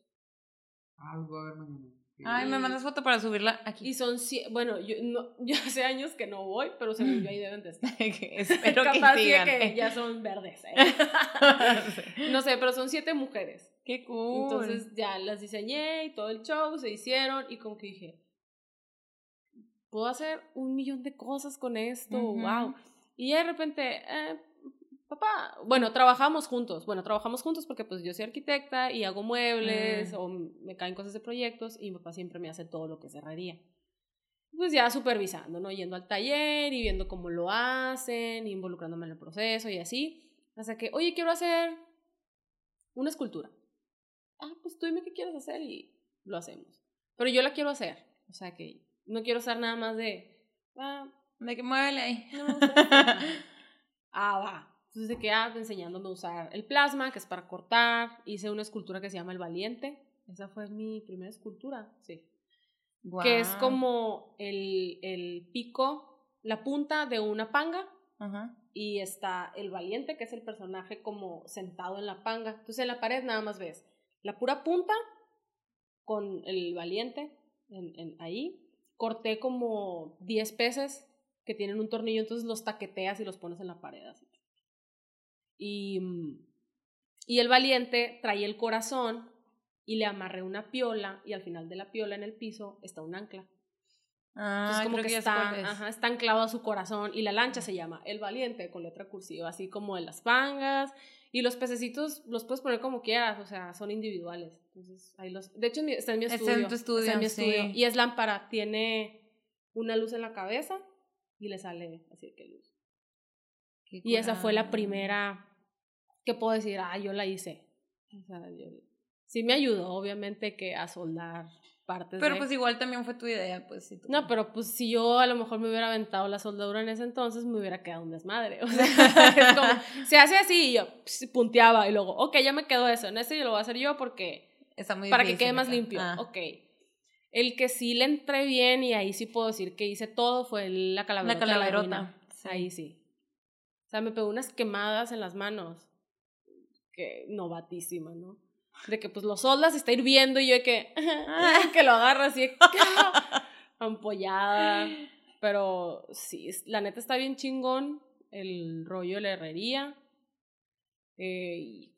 Ah, los voy a ver mañana. Ay, me mandas foto para subirla aquí. Y son, cie- bueno, yo, no, yo hace años que no voy, pero según yo ahí deben de estar. Espero que Capaz sí sigan. que ya son verdes. ¿eh? No sé, pero son siete mujeres. Qué cool. Entonces ya las diseñé y todo el show, se hicieron y como que dije, puedo hacer un millón de cosas con esto, wow. Y de repente, eh, papá, bueno, trabajamos juntos, bueno, trabajamos juntos porque pues yo soy arquitecta y hago muebles Mm. o me caen cosas de proyectos y mi papá siempre me hace todo lo que es herrería. Pues ya supervisando, ¿no? Yendo al taller y viendo cómo lo hacen, involucrándome en el proceso y así. Hasta que, oye, quiero hacer una escultura. Ah, pues tú dime qué quieres hacer y lo hacemos. Pero yo la quiero hacer. O sea que no quiero ser nada más de, ah, De que muévele ahí. no gusta esto. ah, va. Entonces de que, ah, enseñándome a usar el plasma, que es para cortar. Hice una escultura que se llama El Valiente. Esa fue mi primera escultura, sí. Que es como el, el pico, la punta de una panga Ajá. y está el valiente, que es el personaje como sentado en la panga. Entonces en la pared nada más ves la pura punta con el valiente en, en ahí. Corté como 10 peces que tienen un tornillo, entonces los taqueteas y los pones en la pared así. Y, mm, y el valiente trae el corazón y le amarré una piola y al final de la piola en el piso está un ancla. Ah, Entonces como que está, cuál es. ajá, está anclado a su corazón y la lancha se llama El Valiente con letra cursiva, así como de las pangas y los pececitos los puedes poner como quieras, o sea, son individuales. Entonces, ahí los De hecho, está en mi Está en estudio. tu estudio, está en mi sí. estudio. Y es lámpara, tiene una luz en la cabeza y le sale así que luz. Qué Y esa fue la primera que puedo decir, ah, yo la hice. O sea, yo- sí me ayudó, obviamente, que a soldar partes Pero de- pues igual también fue tu idea, pues sí. tú- no, pero pues si yo a lo mejor me hubiera aventado la soldadura en ese entonces, me hubiera quedado un desmadre. O sea, es como, se hace así y yo pss, punteaba y luego, ok, ya me quedó eso. En este yo lo voy a hacer yo porque, Está muy para que quede más limpio. Ah. Ok. El que sí le entré bien y ahí sí puedo decir que hice todo fue la calaverota. La calaverota. ruina. sí. Ahí sí. O sea, me pegó unas quemadas en las manos. Que novatísima, ¿no? De que pues lo soldas, está hirviendo y yo de que, que lo agarro así, de, ampollada. Pero sí, la neta está bien chingón el rollo de la herrería. Eh, y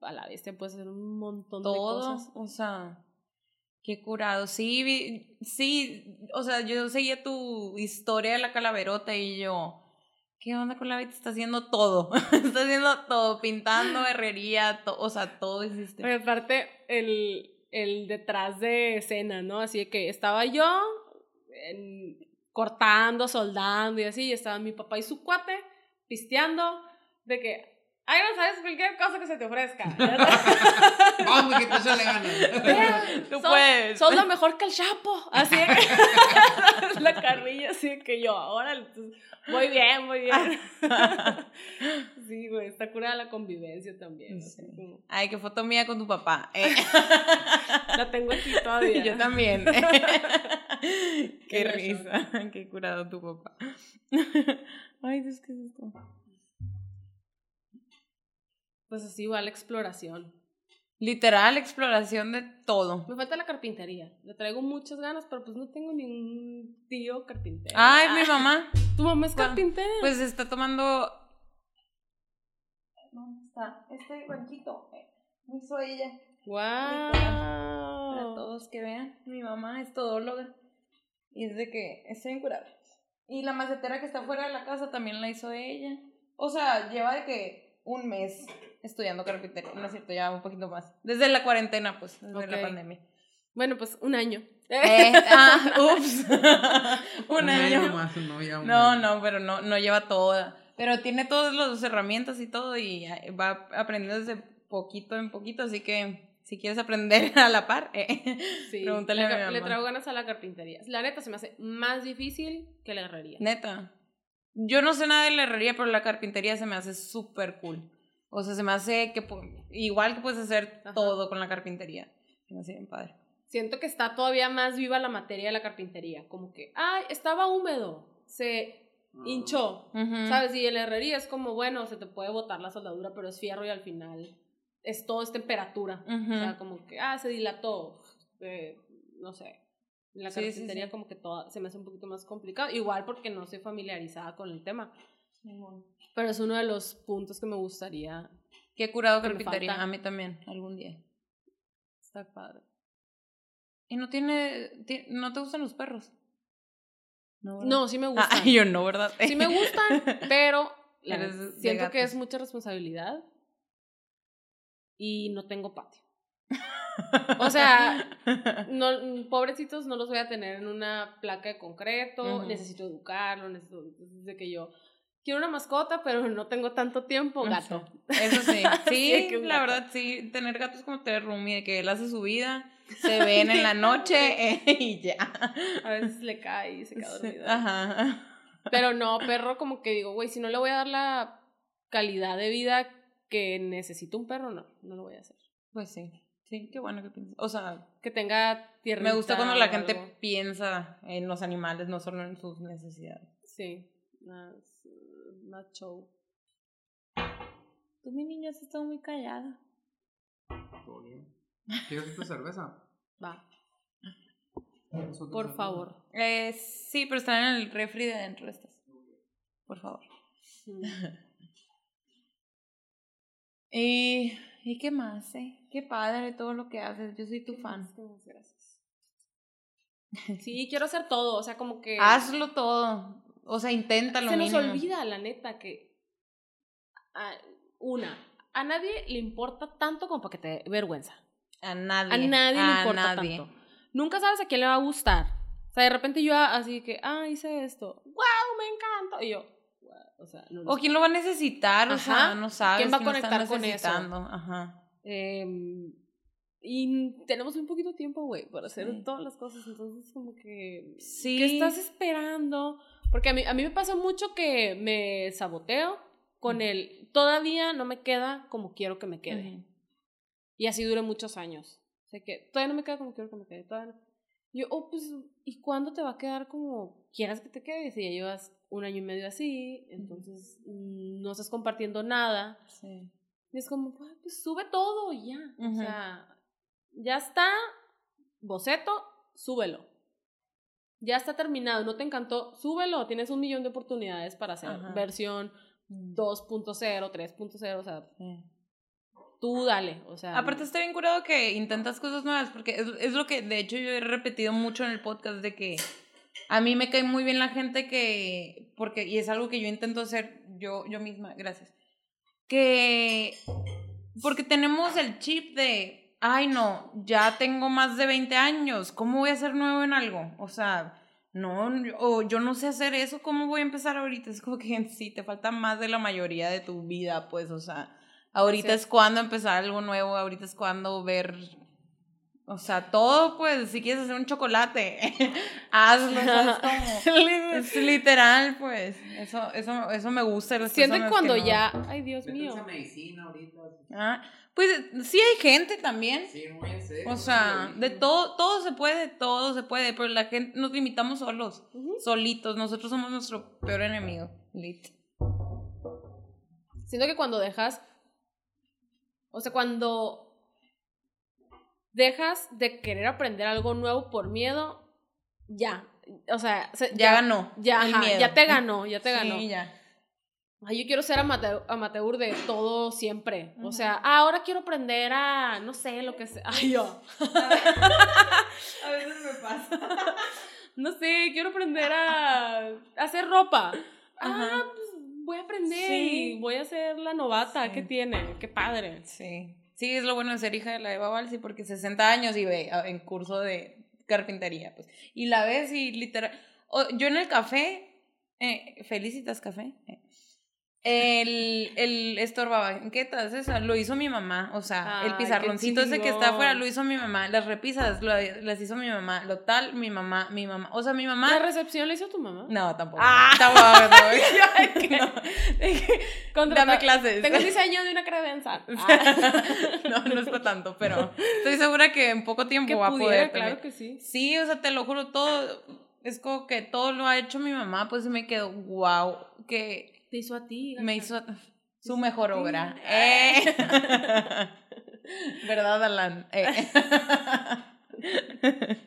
a la bestia puedes hacer un montón de cosas. o sea, qué curado. Sí, sí, o sea, yo seguía tu historia de la calaverota y yo, ¿qué onda con la Betty? Está haciendo todo, está haciendo todo, pintando, herrería, to- o sea, todo hiciste. Oye, aparte, el, el detrás de escena, ¿no? Así que estaba yo cortando, soldando y así, y estaba mi papá y su cuate pisteando, de que, ay, no sabes cualquier cosa que se te ofrezca. Vamos, que te sale ganas. Tú puedes. Solda mejor que el Chapo. Así de que la carrilla, así que yo, pues, muy bien, muy bien. sí, güey, está curada la convivencia también. así Sí. como- Ay, qué foto mía con tu papá. Eh, La tengo aquí todavía. Yo también. Qué risa, qué curado tu papá. Ay, Dios, ¿qué es esto? Pues así va la exploración. Literal, exploración de todo. Me falta la carpintería. Le traigo muchas ganas, pero pues no tengo ningún tío carpintero. Ay, Ah, mi mamá. ¿Tu mamá es Guau. carpintera? Pues está tomando. ¿Dónde está? Este banquito. eh, Me hizo ella. Para ¡Wow! todos que vean. Mi mamá es todóloga. Y es de que está incurable. Y la macetera que está fuera de la casa también la hizo ella. O sea, lleva de que un mes estudiando carpintería. No es cierto, ya un poquito más. Desde la cuarentena, pues, desde la pandemia. Bueno, pues un año. Eh, ah, ups. un, año. más, no, ya un No, año. no, pero no, no lleva toda. Pero tiene todas las herramientas y todo y eh, va aprendiendo desde poquito en poquito, así que si quieres aprender a la par, eh, Sí, Pregúntale a le, mi le mamá. traigo ganas a la carpintería. La neta se me hace más difícil que la herrería. neta. Yo no sé nada de la herrería, pero la carpintería se me hace súper cool. O sea, se me hace que igual que puedes hacer Ajá. todo con la carpintería. Se me hace bien padre. Siento que está todavía más viva la materia de la carpintería. Como que, ay, estaba húmedo. Se hinchó. Ujú. ¿Sabes? Y en la herrería es como, bueno, se te puede botar la soldadura, pero es fierro y al final es todo es temperatura. O sea, como que, ah, se dilató. eh, no sé. La Sí, carpintería sí. como que toda, se me hace un poquito más complicado. Igual porque no estoy familiarizada con el tema. Pero es uno de los puntos que me gustaría. Qué curado Que carpintería. A mí también, algún día. Está padre. ¿Y no tiene, ti- no te gustan los perros? No. No, sí me Ah, gustan. yo no, ¿verdad? Sí me gustan, pero la siento que es mucha responsabilidad. Y no tengo patio. O sea, no, pobrecitos no los voy a tener en una placa de concreto, necesito educarlo, necesito de que yo quiero una mascota, pero no tengo tanto tiempo, gato. Eso sí. Sí, la gato. verdad, sí. Tener gatos como tener roomie, de que él hace su vida, se ven en la noche eh, y ya. A veces le cae y se queda Sí, dormido. Ajá. Pero no, perro, como que digo, güey, si no le voy a dar la calidad de vida que necesita un perro, no, no lo voy a hacer. Pues sí. Sí, qué bueno que piensas. O sea, Que tenga tierra. me gusta cuando la gente piensa en los animales, no solo en sus necesidades. Sí, más, más show. Tú, mi niña, has estado muy callada. Todo bien. ¿Quieres tu cerveza? Va, ¿Quieres otra por cerveza? favor. Eh, sí, pero están en el refri de adentro estas. Por favor. Y, ¿y qué más, eh? Qué padre todo lo que haces. Yo soy tu ¿Qué fan. Gracias. Sí, quiero hacer todo, o sea, como que... Hazlo todo. O sea, inténtalo. Se nos mínimo. olvida, la neta, que... una, a nadie le importa tanto como para que te dé vergüenza. A nadie. A nadie a le importa nadie. tanto. Nunca sabes a quién le va a gustar. O sea, de repente yo así que, ah, hice esto. ¡Wow! Me encanta. Y yo, o sea, no lo O quién lo va a necesitar, o Ajá. sea, no sabes. ¿Quién va a conectar con eso? Ajá. Em, y tenemos muy poquito tiempo, güey, para hacer Sí. todas las cosas. Entonces, como que. Sí. ¿Qué estás esperando? Porque a mí, a mí me pasa mucho que me saboteo con el. Todavía no me queda como quiero que me quede. Ujú. Y así duré muchos años. O sea que todavía no me queda como quiero que me quede. Todavía no. Y yo, oh, pues, ¿y cuándo te va a quedar como quieras que te quede? Ya llevas un año y medio así, entonces mm, no estás compartiendo nada. Sí. Y es como, "Ah, pues sube todo y ya. O sea, ya está, boceto, súbelo. Ya está terminado, no te encantó, súbelo. Tienes un millón de oportunidades para hacer Ajá. versión 2.0, 3.0, o sea, sí. tú dale. O sea, Aparte está bien curado que intentas cosas nuevas, porque es, es lo que de hecho yo he repetido mucho en el podcast, de que a mí me cae muy bien la gente que, porque, y es algo que yo intento hacer yo, yo misma, gracias, que, porque tenemos el chip de, ay no, ya tengo más de 20 años, ¿cómo voy a ser nuevo en algo? O sea... No, o yo no sé hacer eso, ¿cómo voy a empezar ahorita? Es como que sí, te falta más de la mayoría de tu vida, pues, o sea, Ahorita Sí. es cuando empezar algo nuevo, ahorita es cuando ver, o sea, todo, pues, si quieres hacer un chocolate, hazlo, ¿sabes cómo? Es literal, pues, eso, eso, eso me gusta. Siento que cuando no. ya, ay Dios mío. medicina ahorita. Ah, pues, sí hay gente también. Sí, muy en serio. O sea, muy de todo, todo se puede, todo se puede, pero la gente, nos limitamos solos, solitos, nosotros somos nuestro peor enemigo, lit. Siento que cuando dejas, o sea, cuando dejas de querer aprender algo nuevo por miedo, ya, o sea, se- Ya, ganó. ya, el ajá, miedo. ya te ganó, ya te Sí, ganó. ya. Ay, yo quiero ser amateur, amateur de todo siempre. O sea, ah, ahora quiero aprender a, no sé, lo que sea. Ay, yo. A veces me pasa. No sé, quiero aprender a, a hacer ropa. Ajá. Ah, pues voy a aprender Sí. y voy a ser la novata. Sí. ¿Qué tiene? Qué padre. Sí. Sí, es lo bueno de ser hija de la Eva Balsi, porque 60 años y ve en curso de carpintería, pues. Y la ves y literal. yo en el café, eh, Felicitas Café, eh, el, el estorbabanquetas, esa, lo hizo mi mamá. O sea, Ay, el pizarroncito ese que está afuera lo hizo mi mamá. Las repisas lo- las hizo mi mamá. Lo tal, mi mamá, mi mamá. O sea, mi mamá. ¿La recepción la hizo tu mamá? No, tampoco. Ah. Tampoco, no. Contrata- Dame clases. Tengo diseño de una credencial. Ah, no, no es para tanto, pero estoy segura que en poco tiempo que va a pudiera, poder. claro también. que sí. Sí, o sea, te lo juro, todo, es como que todo lo ha hecho mi mamá, pues me quedo, wow, que Te hizo a ti. me hizo su mejor obra. Eh. ¿Verdad, Alan? Eh.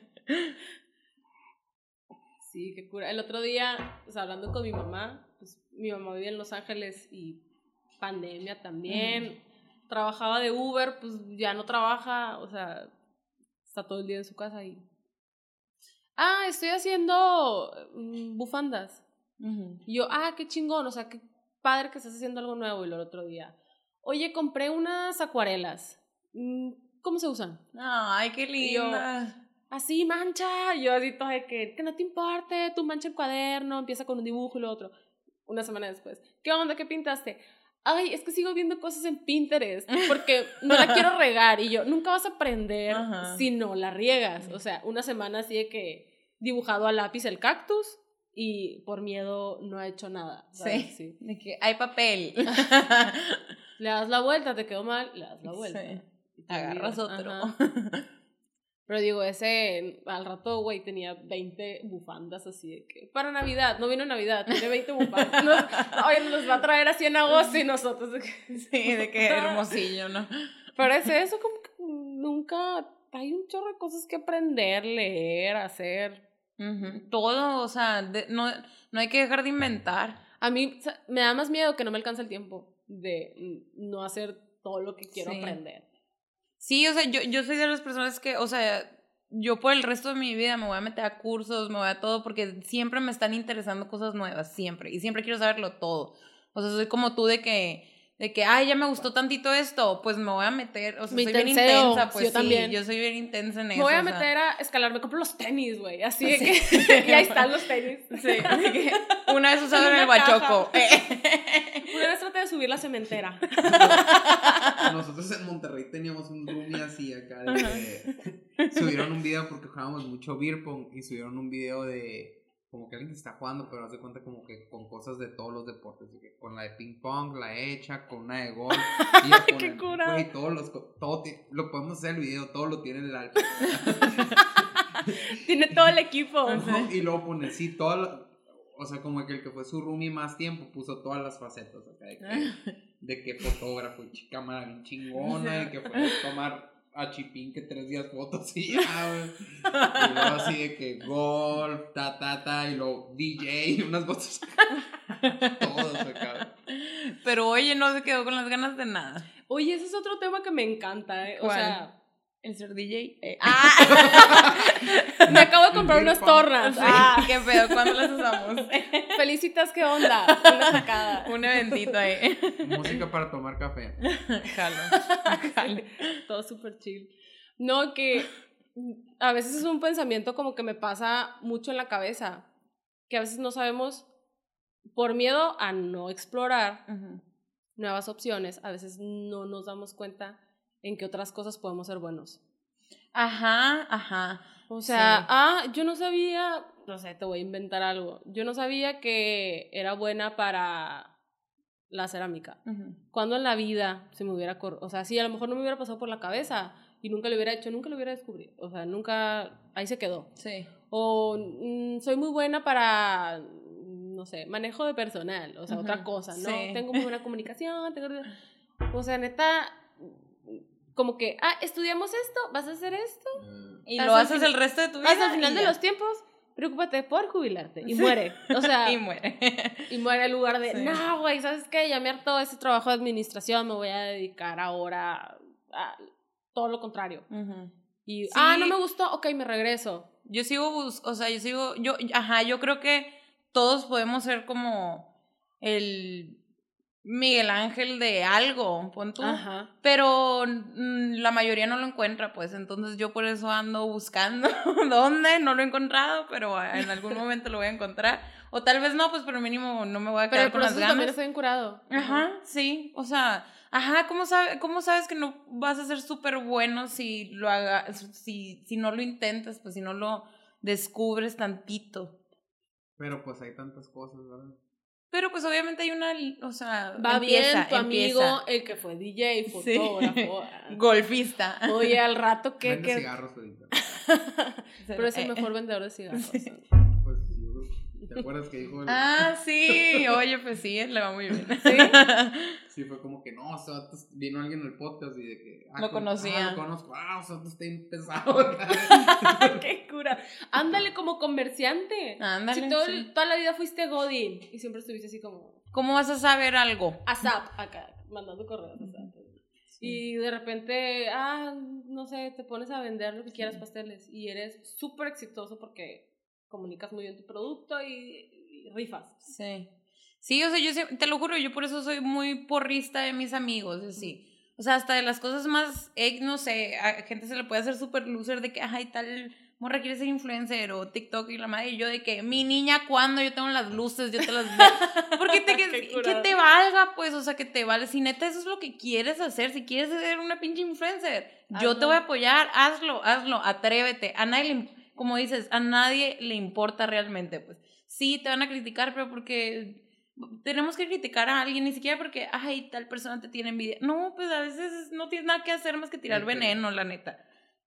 Sí, qué cura. El otro día, pues hablando con mi mamá, pues mi mamá vive en Los Ángeles y pandemia también. Trabajaba de Uber, pues ya no trabaja, o sea, está todo el día en su casa y... Ah, estoy haciendo Y yo, ah, qué chingón, o sea, qué padre que estás haciendo algo nuevo. Y lo otro día, oye, compré unas acuarelas. Mm, ¿Cómo se usan? Ay, qué Y yo, linda. así mancha. Y yo así todo de que, que no te importe, tú mancha el cuaderno, empieza con un dibujo y lo otro. Una semana después, ¿qué onda? ¿Qué pintaste? Ay, es que sigo viendo cosas en Pinterest porque no la quiero regar. Y yo, nunca vas a aprender Ajá. si no la riegas. O sea, una semana así de que dibujado a lápiz el cactus y por miedo no ha hecho nada. ¿sabes? Sí. De que hay papel. Le das la vuelta, te quedó mal, le das la vuelta. Sí. Y te Agarras otro. Ajá. Pero digo, ese al rato, güey, tenía 20 bufandas así de que. Para Navidad, no vino Navidad, tiene 20 bufandas. Nos, oye, nos los va a traer así en agosto y nosotros. de que- Sí, de que hermosillo, ¿no? Pero es eso, como que nunca. Hay un chorro de cosas que aprender, leer, hacer. Ujú. Todo, o sea, de- no, no hay que dejar de inventar. A mí me da más miedo que no me alcance el tiempo de no hacer todo lo que quiero Sí. aprender. Sí, o sea, yo, yo soy de las personas que, o sea, yo por el resto de mi vida me voy a meter a cursos, me voy a todo, porque siempre me están interesando cosas nuevas, siempre, y siempre quiero saberlo todo. O sea, soy como tú de que, de que, ay, ya me gustó tantito esto, pues me voy a meter, o sea, Me soy bien intensa, pues yo sí, también. yo soy bien intensa en eso. Me voy a o sea. meter a escalar, me compro los tenis, güey. Así de Sí. que. y ahí están los tenis. Sí, que una vez usado en una el Huachoco. Una vez traté de subir la cementera. Nosotros en Monterrey teníamos un roomie así acá de subieron un video porque jugábamos mucho beer pong y subieron un video de como que alguien está jugando, pero haz de cuenta como que con cosas de todos los deportes, de que con la de ping pong, la hecha, con una de golf, y qué cura. güey, todos los, todo lo podemos hacer el video, todo lo tiene el al- Tiene todo el equipo. ¿no? y luego pone sí, todas las- o sea, como que el que fue su roomie más tiempo puso todas las facetas acá de que, de que fotógrafo cámara bien chingona y que fue a tomar a Chipín que tres días fotos y ya, güey. Y luego así de que golf, ta, ta, ta, y luego DJ, unas fotos todos acá. Pero oye, no se quedó con las ganas de nada. Oye, ese es otro tema que me encanta, ¿eh? O sea, El ser DJ. eh, me acabo de comprar unas tornas. Sí, Ah, qué pedo, ¿cuándo las usamos? felicitas, ¿qué onda? Una sacada. Un eventito ahí. Música para tomar café. Jalo. Jalo. Todo súper chill. No, que a veces es un pensamiento como que me pasa mucho en la cabeza, que a veces no sabemos, por miedo a no explorar nuevas opciones, a veces no nos damos cuenta en qué otras cosas podemos ser buenos. Ajá, ajá. O sea, Sí. ah, yo no sabía, no sé, te voy a inventar algo. Yo no sabía que era buena para la cerámica. Cuando en la vida se me hubiera, o sea, sí, a lo mejor no me hubiera pasado por la cabeza y nunca lo hubiera hecho, nunca lo hubiera descubierto. O sea, nunca, ahí se quedó. Sí. O mm, soy muy buena para, mm, no sé, manejo de personal, o sea, Ujú, otra cosa, ¿no? sí. Tengo muy buena comunicación, tengo... O sea, neta, como que, ah, estudiamos esto, vas a hacer esto, Y Hasta lo haces el resto de tu vida. hasta el final y de los tiempos, preocúpate por jubilarte y Sí. muere. O sea, Y muere. y muere en lugar de, Sí. no, güey, ¿sabes qué? Ya me hartó ese trabajo de administración, me voy a dedicar ahora a todo lo contrario. Y, Sí. ah, no me gustó, ok, me regreso. Yo sigo bus o sea, yo sigo, yo, ajá, yo creo que todos podemos ser como el Miguel Ángel de algo, pon tú. Ajá. Pero mm, la mayoría no lo encuentra, pues entonces yo por eso ando buscando dónde, no lo he encontrado, pero en algún momento lo voy a encontrar. O tal vez no, pues pero mínimo no me voy a Pero quedar el con las proceso también ganas. está bien curado. Ajá, sí, o sea, ajá, ¿cómo, sabe, ¿cómo sabes que no vas a ser súper bueno si lo haga, si, si no lo intentas, pues si no lo descubres tantito? Pero pues hay tantas cosas, ¿verdad? Pero pues obviamente hay una, o sea, Va empieza, bien tu amigo, empieza. el que fue DJ, Sí. fotógrafo. golfista. Oye, al rato que... Vende que- cigarros. Pero es el Eh, mejor vendedor de cigarros. Sí. ¿Te acuerdas que dijo? el- Ah, sí. Oye, pues sí, le va muy bien. Sí. Sí, fue como que no, o sea, vino alguien en el podcast y de que. ah, Lo con- conocía. Ah, lo conozco. Ah, o sea, tú está bien pesado. ¡Qué cura! Ándale como comerciante. Ándale. si todo sí. toda la vida fuiste Godin y siempre estuviste así como ¿Cómo vas a saber algo? ASAP acá, mandando correos. Y de repente, ah, no sé, te pones a vender lo que quieras pasteles y eres súper exitoso porque comunicas muy bien tu producto y, y rifas. Sí. Sí, o sea, yo te lo juro, yo por eso soy muy porrista de mis amigos, así. O sea, hasta de las cosas más, eh, no sé, a gente se le puede hacer súper loser de que, ay, tal morra quiere ser influencer o TikTok y la madre, y yo de que, mi niña, cuando yo tengo las luces, yo te las veo. Porque te, que, que te valga, pues, o sea, que te vale. Si neta eso es lo que quieres hacer, si quieres ser una pinche influencer, yo te Hazlo. voy a apoyar, hazlo, hazlo, atrévete. A nadie como dices, a nadie le importa realmente, pues. Sí, te van a criticar, pero porque tenemos que criticar a alguien, ni siquiera porque, ay, tal persona te tiene envidia. No, pues a veces no tienes nada que hacer más que tirar veneno, la neta.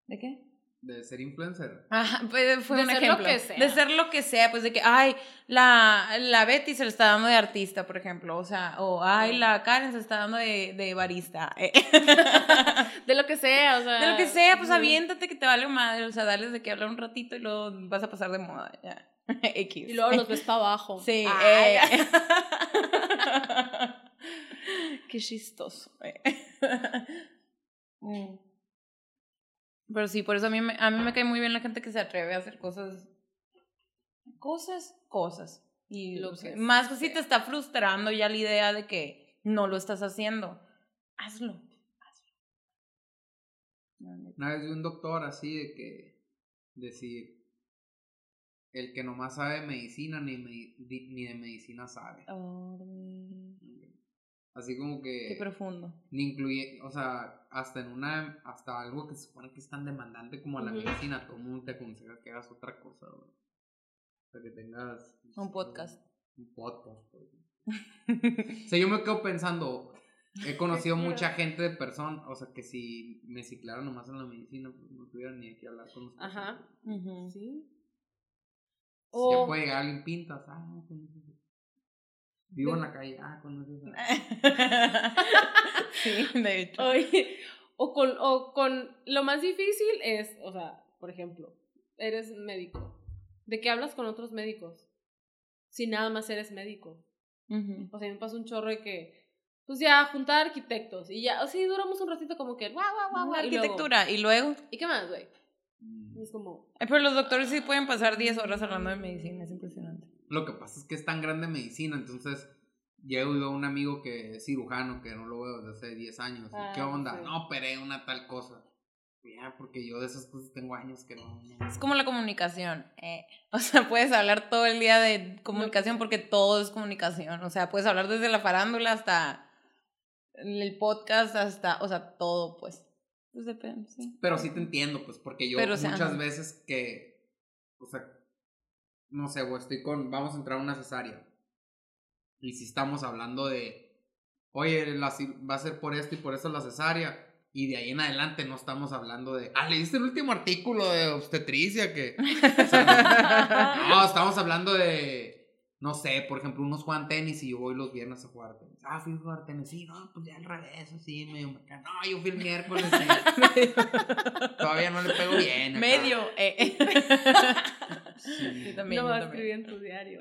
¿De qué? De ser influencer. Ajá, pues fue De un ser lo ejemplo. que sea. De ser lo que sea, pues de que, ay, la, la Betty se le está dando de artista, por ejemplo, o sea, o ay, la Karen se está dando de, de barista. eh. De lo que sea, o sea. De lo que sea, pues aviéntate que te vale madre, o sea, darles de que hablar un ratito y luego vas a pasar de moda, ya. X. Y luego los ves para abajo. Sí, Ay, eh. Qué chistoso. eh. Mm. Pero sí, por eso a mí, me, a mí me cae muy bien la gente que se atreve a hacer cosas. Cosas, cosas. Y Lo que más que si te está frustrando ya la idea de que no lo estás haciendo. Hazlo. hazlo. Una vez vi un doctor así de que decir el que nomás sabe medicina ni, di- ni de medicina sabe. Así como que Qué profundo. ni incluye, o sea, hasta en una, hasta algo que se supone que es tan demandante como la medicina, todo el mundo te aconseja que hagas otra cosa. O sea, que tengas Un podcast. Un podcast, por ejemplo. O sea, yo me quedo pensando, he conocido mucha gente de personas, o sea, que si me ciclara nomás en la medicina, pues no tuviera ni qué hablar con ustedes. Ajá. Ujú. Sí. Ya O, puede llegar alguien pintas, ah, no conoces. Vivo en la calle, ah, conoces. a- sí, de hecho. oye, o con, o con lo más difícil es, o sea, por ejemplo, eres médico. ¿De qué hablas con otros médicos? Si nada más eres médico. Ujú. O sea, me pasa un chorro de que, pues ya, juntar arquitectos. Y ya, o sea, duramos un ratito como que, guau, guau, guau, guau. y luego, Arquitectura. Y luego. ¿Y qué más, güey? Mm. Es como, Eh, Pero los doctores sí pueden pasar 10 horas hablando de medicina. Lo que pasa es que es tan grande medicina, entonces llego y veo a un amigo que es cirujano, que no lo veo desde hace 10 años. y, Ah, ¿Qué onda? sí. No, operé una tal cosa. Ya, porque yo de esas cosas tengo años que no. no- Es como la comunicación. eh. O sea, puedes hablar todo el día de comunicación porque todo es comunicación. O sea, puedes hablar desde la farándula hasta el podcast, hasta, o sea, todo, pues. Pues depende, sí. Pero sí te entiendo, pues, porque yo Pero, o sea, muchas ajá. veces que, o sea, no sé, o estoy con, vamos a entrar a una cesárea. Y si estamos hablando de, oye, la va a ser por esto y por eso la cesárea. Y de ahí en adelante no estamos hablando de, ah, leíste el último artículo de obstetricia que... no, estamos hablando de, no sé, por ejemplo, unos juegan tenis y yo voy los viernes a jugar tenis. Ah, fui a jugar tenis. Sí, no, pues ya al revés, así, medio No, yo fui el miércoles. Todavía no le pego bien. acá. Medio, eh. Sí. Yo también, no yo va a escribir en tu diario.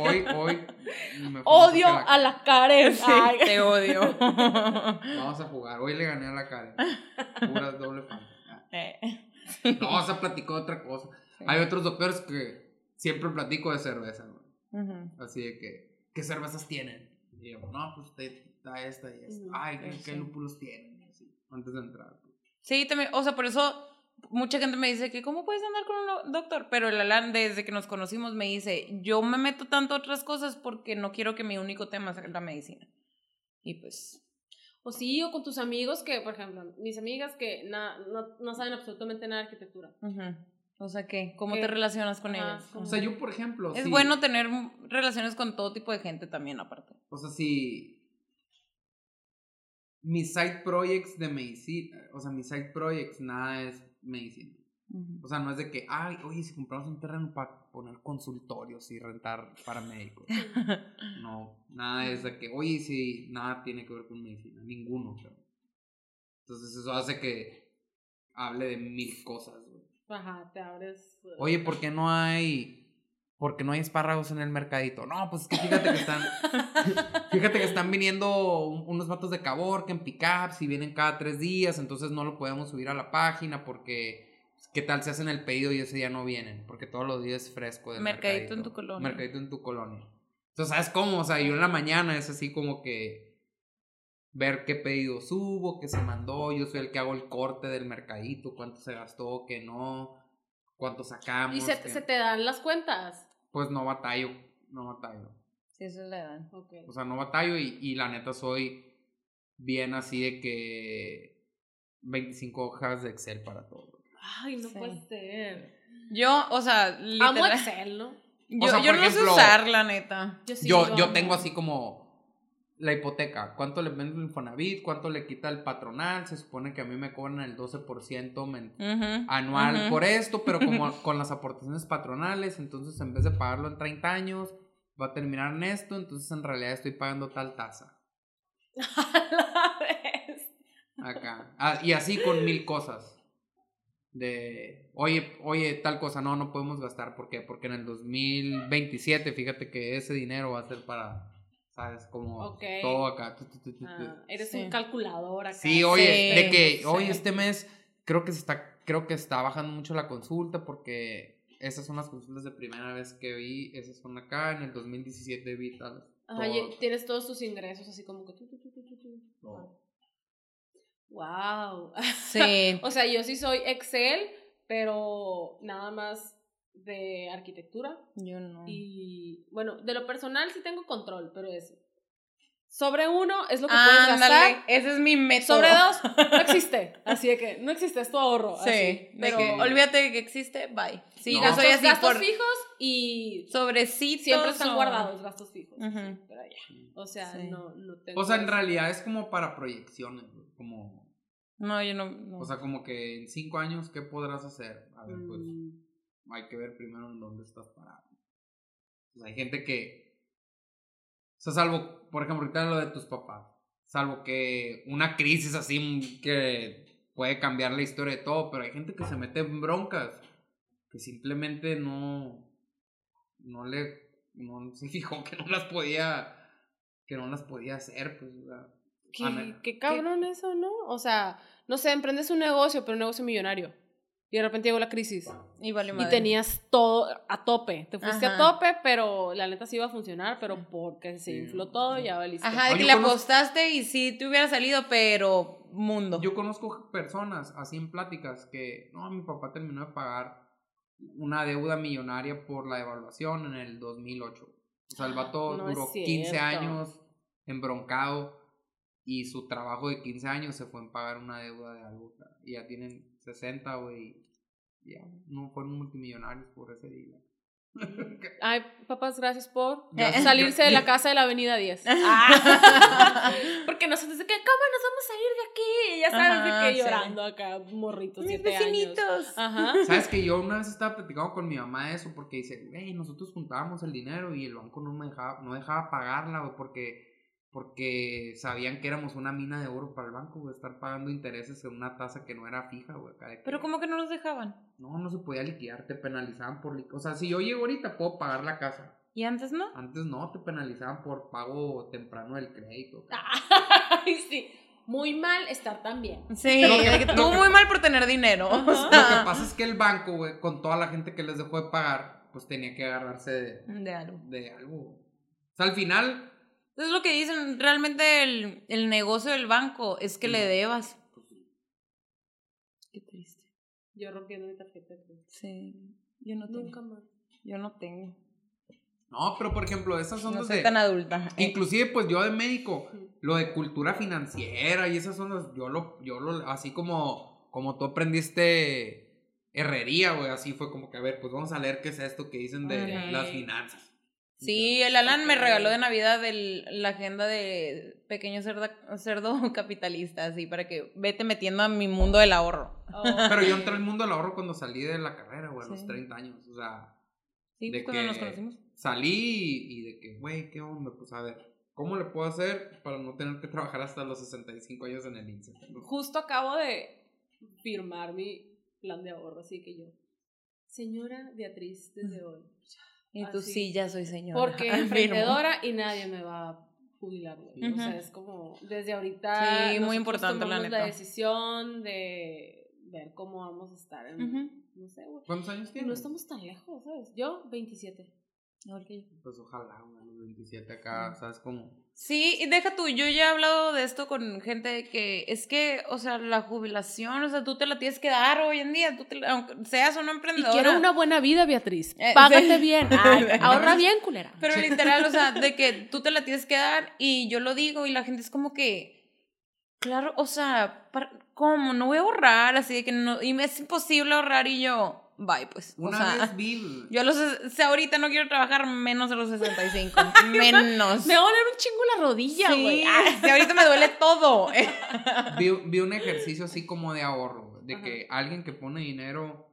Hoy, hoy. me fue Odio mucho a la Karen. Sí, Ay. te odio. Vamos a jugar. Hoy le gané a la cara. Puras doble fan. Eh. No, se platicó de otra cosa. Sí. Hay otros doctores que siempre platico de cerveza, güey. Ujú. Así de que, ¿qué cervezas tienen? Y yo, no, pues te- está esta y esta. Ujú, Ay, ¿qué, pues qué sí. lúpulos tienen? Y así, antes de entrar. pues. Sí, también, o sea, por eso mucha gente me dice que cómo puedes andar con un doctor, pero el Alan desde que nos conocimos me dice, yo me meto tanto a otras cosas porque no quiero que mi único tema sea la medicina. Y pues, O sí, o con tus amigos que, por ejemplo, mis amigas que na- no, no saben absolutamente nada de arquitectura. ujú. O sea, ¿qué? ¿Cómo ¿Qué? te relacionas con Ajá, ellas? O sea, yo, por ejemplo. Es bueno tener relaciones con todo tipo de gente también, aparte. O sea, si. Mis side projects de medicina. O sea, mis side projects, nada es medicina. O sea, no es de que, ay, oye, si compramos un terreno para poner consultorios y rentar para médicos. no, nada es de que, oye, si nada tiene que ver con medicina, ninguno. Creo. Entonces eso hace que hable de mil cosas. Ajá, te abres. eh, Oye, ¿por qué no hay ¿por qué no hay espárragos en el mercadito? No, pues es que fíjate que están fíjate que están viniendo un- unos vatos de Cabor que en pickups y vienen cada tres días, entonces no lo podemos subir a la página porque pues, qué tal si hacen el pedido y ese día no vienen, porque todos los días es fresco del Mercadito en tu colonia. Mercadito en tu colonia. Entonces, ¿sabes cómo? O sea, yo en la mañana es así como que ver qué pedido subo, qué se mandó, yo soy el que hago el corte del mercadito, cuánto se gastó, qué no, cuánto sacamos. Y se, qué- se te dan las cuentas. Pues no batallo, no batallo. Sí, eso le dan. Ok. O sea, no batallo y, y la neta soy bien así de que 25 hojas de Excel para todo. Ay, no Sí. puede ser. Yo, o sea, Amo literal. Excel, ¿no? Yo, O sea, yo por no sé ejemplo- usar, la neta. Yo sí. yo, yo amo. tengo así como la hipoteca, cuánto le vende el Infonavit, cuánto le quita el patronal, se supone que a mí me cobran el 12% men- Ujú, anual por esto, pero como con las aportaciones patronales, entonces en vez de pagarlo en 30 años, va a terminar en esto, entonces en realidad estoy pagando tal tasa. Acá. Ah, y así con mil cosas. De, oye, oye, tal cosa, no, no podemos gastar. ¿Por qué? Porque en el 2027, fíjate que ese dinero va a ser para, ¿sabes? Como todo acá. tu, tu, tu, tu, tu. Ah, eres Sí. un calculador acá. Sí, oye, Sí, de que, sí. oye, este mes creo que se está, creo que está bajando mucho la consulta porque esas son las consultas de primera vez que vi, esas son acá, en el 2017 vi tal. Ajá, y tienes todos tus ingresos así como que. tu, tu, tu, tu, tu, tu. Todo. Wow. Sí. O sea, yo sí soy Excel, pero nada más de arquitectura. Yo no. Y bueno, de lo personal sí tengo control, pero es sobre uno es lo que puedes gastar. ese es mi método. Sobre dos, no existe. Así de que no existe, es tu ahorro. Sí, así. de pero que olvídate de que existe, bye. Sí, No. yo gastos, soy así gastos por fijos y sobrecitos. siempre están o- guardados gastos fijos. Sí, pero ya. O sea, Sí. no, no tengo. O sea, en eso. realidad es como para proyecciones, como... No, yo no. no. O sea, como que en cinco años, ¿qué podrás hacer? A ver, pues Mm, hay que ver primero en dónde estás parado. Sea, hay gente que. O sea, salvo, por ejemplo, ahorita lo de tus papás. Salvo que una crisis así que puede cambiar la historia de todo, pero hay gente que se mete en broncas que simplemente no. No le. No se fijó que no las podía. Que no las podía hacer, pues. Qué, qué cabrón eso, ¿no? O sea, no sé, emprendes un negocio, pero un negocio millonario. Y de repente llegó la crisis. y vale Y madre. tenías todo a tope. Te fuiste a tope, pero la neta sí iba a funcionar, pero porque se infló todo, ya valiste. Ajá, de que le apostaste y sí te hubiera salido, pero mundo. Yo conozco personas así en pláticas que, no, mi papá terminó de pagar una deuda millonaria por la devaluación en el 2008. O sea, el vato No duró 15 cierto. años embroncado y su trabajo de 15 años se fue en pagar una deuda de algo. ya tienen 60, güey. Ya, no fueron multimillonarios por ese día. Ay, papás, gracias por Gracias. salirse de la casa de la avenida 10. Ah. Porque nosotros de que, ¿cómo nos vamos a ir de aquí? Y ya sabes, Ajá, de que sí. llorando acá, morritos, Mis siete años. vecinitos. Ajá. ¿Sabes que yo una vez estaba platicando con mi mamá de eso? Porque dice, hey, nosotros juntábamos el dinero y el banco no me dejaba, no dejaba pagarla, güey, porque, porque sabían que éramos una mina de oro para el banco, güey, estar pagando intereses en una tasa que no era fija, güey. acá de que- Pero como que no nos dejaban. No, no se podía liquidar, te penalizaban por liquidar. O sea, si yo llego ahorita, puedo pagar la casa. ¿Y antes no? Antes no, te penalizaban por pago temprano del crédito. Ay, sí. Muy mal estar tan bien. Sí, que- que tú que- muy mal por tener dinero. o Lo que pasa es que el banco, güey, con toda la gente que les dejó de pagar, pues tenía que agarrarse de, de algo. de algo. O sea, al final, Es lo que dicen, realmente el, el negocio del banco es que le debas. Qué triste. Yo rompiendo mi tarjeta. Sí, yo no tengo. Nunca más. Yo no tengo. No, pero por ejemplo, esas son No soy de. tan adulta. Eh, Inclusive, pues yo de médico, lo de cultura financiera y esas son las. Yo lo. Yo lo así como. Como tú aprendiste herrería, güey. Así fue como que, a ver, pues vamos a leer qué es esto que dicen de las finanzas. Sí, el Alan me regaló de Navidad el, la agenda de pequeño cerdo, cerdo capitalista, así, para que vete metiendo a mi mundo del ahorro. Oh. Pero yo entré al mundo del ahorro cuando salí de la carrera, güey, a los Sí. 30 años. O sea, Sí, de cuando que nos conocimos. salí y, y de que, güey, ¿qué onda? Pues a ver, ¿cómo le puedo hacer para no tener que trabajar hasta los 65 años en el INSE? Justo acabo de firmar mi plan de ahorro, así que yo. Señora Beatriz, desde hoy. Y tú así. sí, ya soy señora. Porque emprendedora y nadie me va a jubilar, güey. O sea, es como, desde ahorita. Sí, muy importante, la decisión de ver cómo vamos a estar en. No sé, güey. ¿Cuántos años tienes? no estamos tan lejos, ¿sabes? Yo, 27. Igual que yo. Pues ojalá, güey, los 27 acá, ¿sabes cómo? Sí, y deja tú, yo ya he hablado de esto con gente que es que, o sea, la jubilación, o sea, tú te la tienes que dar hoy en día, tú te la- aunque seas una Y emprendedora. quiero una buena vida, Beatriz. Eh, Págate sí. bien. Ay, ahorra bien, culera. Pero literal, o sea, de que tú te la tienes que dar y yo lo digo y la gente es como que, claro, o sea, para- ¿cómo? No voy a ahorrar, así de que no, y me es imposible ahorrar y yo, bye, pues. Una o sea, vez vi... yo a los, si ahorita no quiero trabajar menos de los 65, menos. Me va a doler un chingo la rodilla, Sí, güey. si ahorita me duele todo. vi, vi un ejercicio así como de ahorro, de Ajá. que alguien que pone dinero,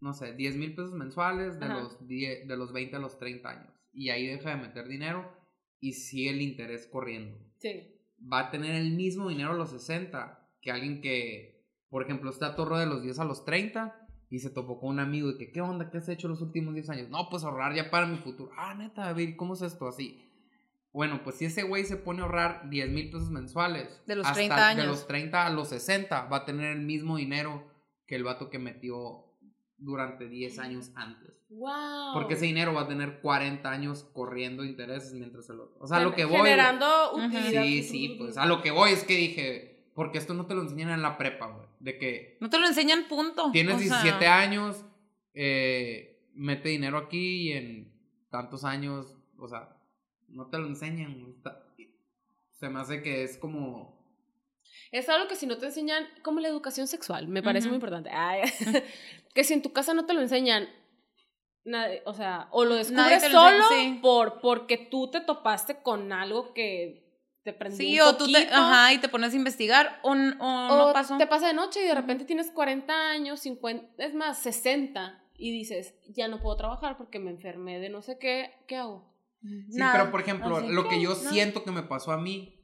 no sé, 10 mil pesos mensuales de Ajá. los, 10 de los 20 a los 30 años. Y ahí deja de meter dinero y sigue el interés corriendo. Sí. Va a tener el mismo dinero a los 60 que alguien que, por ejemplo, está atorro de los 10 a los 30 y se topó con un amigo y que, ¿qué onda? ¿Qué has hecho los últimos 10 años? No, pues ahorrar ya para mi futuro. Ah, neta, a ver, ¿cómo es esto? Así. Bueno, pues si ese güey se pone a ahorrar 10 mil pesos mensuales. De los hasta 30 años. De los 30 a los 60 va a tener el mismo dinero que el vato que metió durante 10 años antes. Wow. Porque ese dinero va a tener 40 años corriendo intereses mientras el otro. O sea, a lo que voy. Generando utilidad. Sí, sí, pues a lo que voy es que dije, porque esto no te lo enseñan en la prepa, güey. De que No te lo enseñan, punto. tienes O sea, 17 años, eh, mete dinero aquí y en tantos años, o sea, no te lo enseñan. Se me hace que es como... Es algo que si no te enseñan, como la educación sexual, me parece muy importante. Ay, que si en tu casa no te lo enseñan, nadie- o sea, o lo descubres lo solo enseña, sí. por, porque tú te topaste con algo que te Sí, un o tú te, ajá, y te pones a investigar, o, o, o no pasó. te pasa de noche y de repente tienes 40 años, 50, es más, 60, y dices, ya no puedo trabajar porque me enfermé de no sé qué, ¿qué hago? Sí, Nada. pero por ejemplo, Así lo que que, yo no. siento que me pasó a mí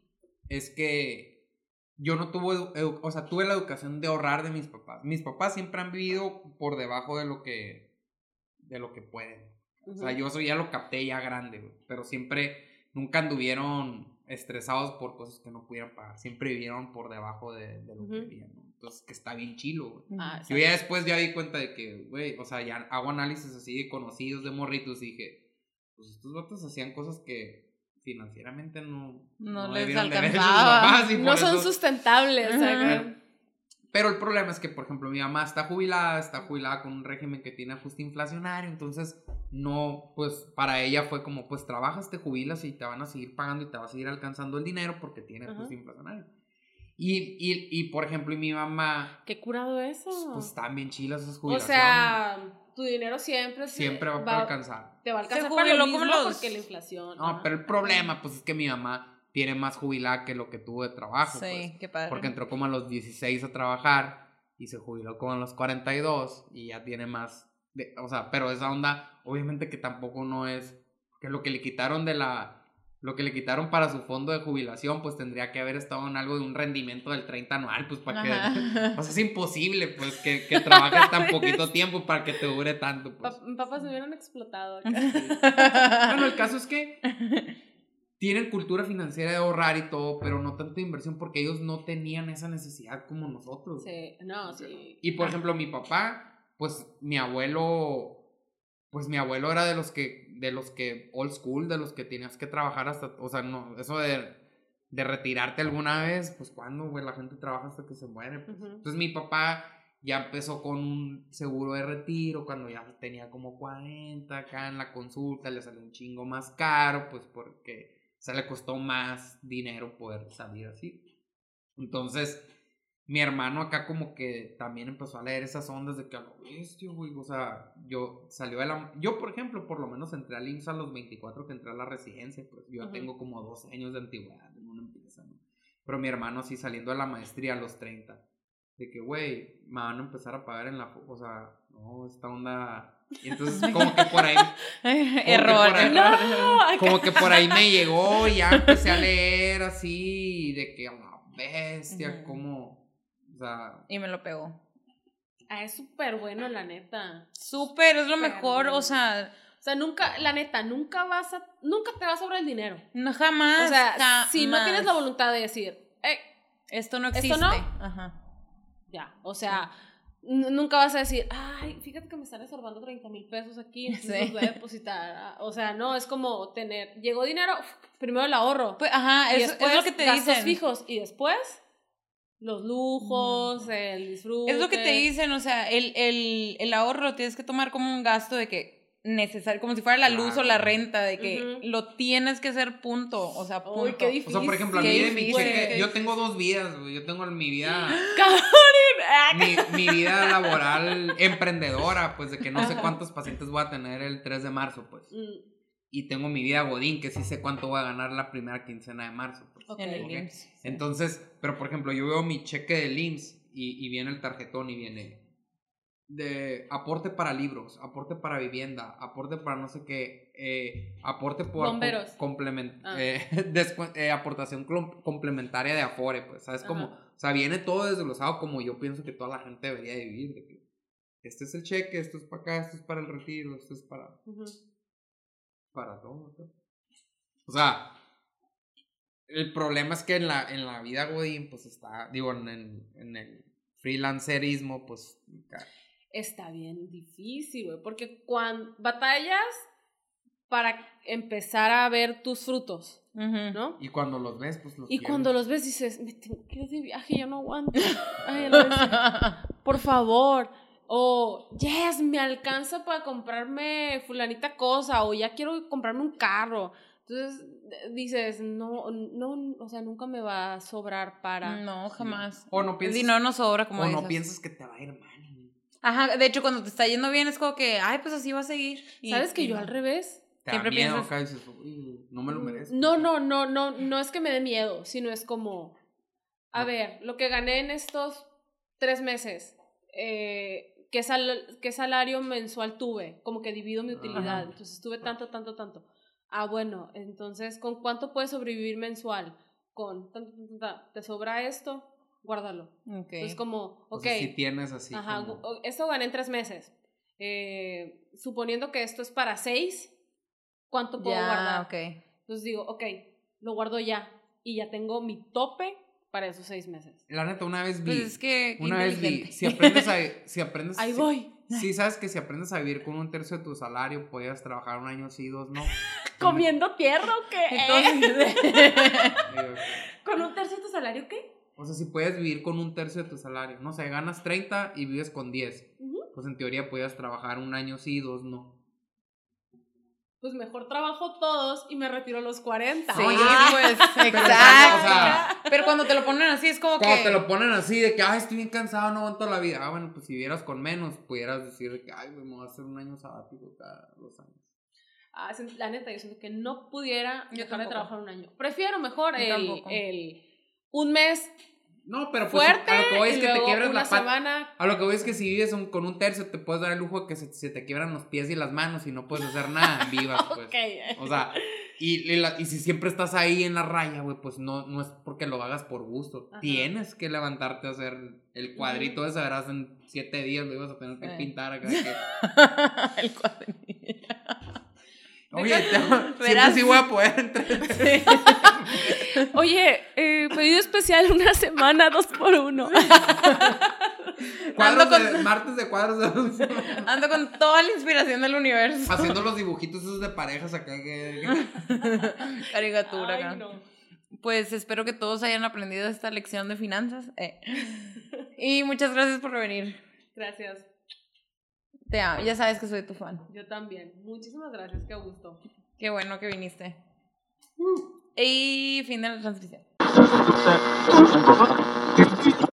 es que yo no tuve, o sea, tuve la educación de ahorrar de mis papás. Mis papás siempre han vivido por debajo de lo que, de lo que pueden. O sea, yo eso ya lo capté ya grande. Pero siempre, nunca anduvieron estresados por cosas que no pudieran pagar. Siempre vivieron por debajo de, de lo que vivían, ¿no? Entonces, que está bien chilo, güey. Ah, Yo ya después ya di cuenta de que, güey, o sea, ya hago análisis así de conocidos, de morritos, y dije, pues estos vatos hacían cosas que financieramente no, No les de hecho sus alcanzaba. papás, y no son eso- sustentables. Ajá. ¿sabes? Pero el problema es que, por ejemplo, mi mamá está jubilada, está jubilada con un régimen que tiene ajuste inflacionario, entonces no, pues para ella fue como, pues trabajas, te jubilas y te van a seguir pagando y te va a seguir alcanzando el dinero porque tiene Ajá. ajuste inflacionario. Y, y, y, por ejemplo, y mi mamá, Qué curado eso. pues bien chilas esas o jubilaciones. sea, tu dinero siempre, se- siempre va, a alcanzar. Te va a alcanzar para lo mismo los- porque la inflación. No, ajá. pero el problema, pues es que mi mamá tiene más jubilada que lo que tuvo de trabajo. Sí, pues. qué padre. Porque entró como a los 16 a trabajar y se jubiló como a los 42 y ya tiene más. De, o sea, pero esa onda, obviamente que tampoco no es. Que lo que le quitaron de la. Lo que le quitaron para su fondo de jubilación, pues tendría que haber estado en algo de un rendimiento del 30 anual, pues para que. O sea, es imposible, pues, que, que trabajes tan poquito tiempo para que te dure tanto, pues. Pa- papás me hubieran explotado. acá. Bueno, el caso es que tienen cultura financiera de ahorrar y todo, pero no tanto de inversión porque ellos no tenían esa necesidad como nosotros. Sí, no, sí. Y por ejemplo, mi papá, pues mi abuelo, pues mi abuelo era de los que, de los que, old school, de los que tenías que trabajar hasta, o sea, no, eso de, de retirarte alguna vez, pues cuando, güey, la gente trabaja hasta que se muere. pues. Entonces mi papá ya empezó con un seguro de retiro cuando ya tenía como 40 acá en la consulta, le salió un chingo más caro, pues porque se le costó más dinero poder salir así. Entonces, mi hermano acá como que también empezó a leer esas ondas de que a lo bestia, güey. O sea, yo salió de la... Yo, por ejemplo, por lo menos entré al IMSS a los 24 que entré a la residencia. Pues yo ya Ujú. tengo como 12 años de antigüedad en una empresa, ¿no? Pero mi hermano sí saliendo de la maestría a los 30. De que, güey, me van a empezar a pagar en la... O sea, no, esta onda... Y entonces como que por ahí... error, por ahí- error. No, Como que por ahí me llegó y ya empecé a leer así, de que a la bestia, Ujú. como, o sea, Y me lo pegó. Ah, es súper bueno, la neta. Súper, es lo mejor, bueno. o sea, O sea, nunca, la neta, nunca vas a, nunca te va a sobrar el dinero. no jamás. O sea, si no tienes la voluntad de decir, eh, Esto no ¿Esto existe. no? Ajá. ya, o sea, nunca vas a decir, ay, fíjate que me están estorbando 30 mil pesos aquí, entonces Sí. los voy a depositar. O sea, no, es como tener, llegó dinero, primero el ahorro. Pues, ajá, y es, después es lo que te gastos dicen. fijos y después los lujos, el disfrute. Es lo que te dicen, o sea, el, el, el ahorro lo tienes que tomar como un gasto de que necesario, como si fuera la luz o la renta, de que lo tienes que hacer punto, o sea, punto. Uy, qué o sea, por ejemplo, a mí de mi cheque, yo tengo dos vidas, güey, yo tengo mi vida, Cabrón. Mi, mi vida laboral emprendedora, pues de que no sé cuántos pacientes voy a tener el 3 de marzo, pues, Mm, y tengo mi vida godín, que sí sé cuánto voy a ganar la primera quincena de marzo, pues. Ok. En el Ok. IMSS, sí. Entonces, pero por ejemplo, yo veo mi cheque del IMSS y, y viene el tarjetón y viene de aporte para libros, aporte para vivienda, aporte para no sé qué, eh, aporte por Bomberos. com- complement- Ah. eh, eh, aportación complementaria de Afore, pues, ¿sabes? Como. O sea, viene todo desglosado como yo pienso que toda la gente debería de vivir, de que este es el cheque, esto es para acá, esto es para el retiro, esto es para, para todo. ¿no? O sea, el problema es que en la, en la vida Godín, pues está, digo, en, el- en el freelancerismo, pues, Está bien difícil, güey, porque cuando batallas para empezar a ver tus frutos. ¿no? y cuando los ves, pues los Y quieres. cuando los ves dices, me tengo que ir de viaje, ya no aguanto. Ay, por favor. O, yes, me alcanza para comprarme fulanita cosa. O ya quiero comprarme un carro. Entonces dices, no, no, o sea, nunca me va a sobrar para. No, jamás. O no El piensas, dinero no sobra, como o no piensas que te va a ir mal. Ajá, de hecho, cuando te está yendo bien es como que, ay, pues así va a seguir. Y- ¿Sabes que y yo no. al revés? Te Siempre da miedo piensas- acá y dices, "Uy, no me lo merezco. No, no, no, no, no es que me dé miedo, sino es como, a No. ver, lo que gané en estos tres meses, eh, ¿qué, sal- ¿qué salario mensual tuve? Como que divido mi utilidad, Ajá. entonces tuve tanto, tanto, tanto. Ah, bueno, entonces, ¿con cuánto puedes sobrevivir mensual? Con, tanto, tanto, tanto. ¿te sobra esto? Guárdalo. Ok. Entonces, como, O ok, sea, si tienes así Ajá, como- gu- esto gané en tres meses. Eh, suponiendo que esto es para seis, ¿cuánto puedo ya, guardar? ok. Entonces digo, ok, lo guardo ya. Y ya tengo mi tope para esos seis meses. La neta, una vez vi, Pues es que, una vez vi, si aprendes a, si aprendes, Ahí si- voy. Sí, sabes que si aprendes a vivir con un tercio de tu salario, podías trabajar un año sí, dos no. ¿Comiendo tierra o qué? Entonces, ¿Con un tercio de tu salario qué? O sea, si puedes vivir con un tercio de tu salario, no sé, ganas 30 y vives con 10, Ujú. pues en teoría podías trabajar un año sí, dos no. Pues mejor trabajo todos y me retiro a los 40. sí, yo- pues, exacto, exacto. o sea- Pero cuando te lo ponen así es como Cuando que... te lo ponen así de que, ay, estoy bien cansado, no aguanto la vida. Ah, bueno, pues si vivieras con menos, pudieras decir de que, ay, me voy a hacer un año sabático cada dos años. Ah, la neta, yo siento que no pudiera Yo dejar de trabajar un año. Prefiero mejor el, tampoco. el un mes No, pero pues fuerte a lo que voy es que te quiebras la pata. semana. A lo que voy es que si vives un- con un tercio, te puedes dar el lujo de que se, se te quiebran los pies y las manos y no puedes hacer nada, vivas, pues. Ok. O sea, y, y la- y si siempre estás ahí en la raya, güey, pues no, no es porque lo hagas por gusto. Ajá. Tienes que levantarte a hacer el cuadrito ese, verás, en siete días lo ibas a tener que Sí. pintar acá. de el cuadernillo. Oye, siempre Verás. sí voy a poder entre... Oye, eh, pedido especial una semana, dos por uno. Cuadros Ando de, martes de cuadros de... Ando con toda la inspiración del universo. Haciendo los dibujitos esos de parejas acá que... Caricatura Ay, acá. no. Pues espero que todos hayan aprendido esta lección de finanzas. eh. Y muchas gracias por venir. Gracias. Te amo. Ya sabes que soy tu fan. Yo también. Muchísimas gracias, qué gusto. Qué bueno que viniste. Y fin de la transmisión.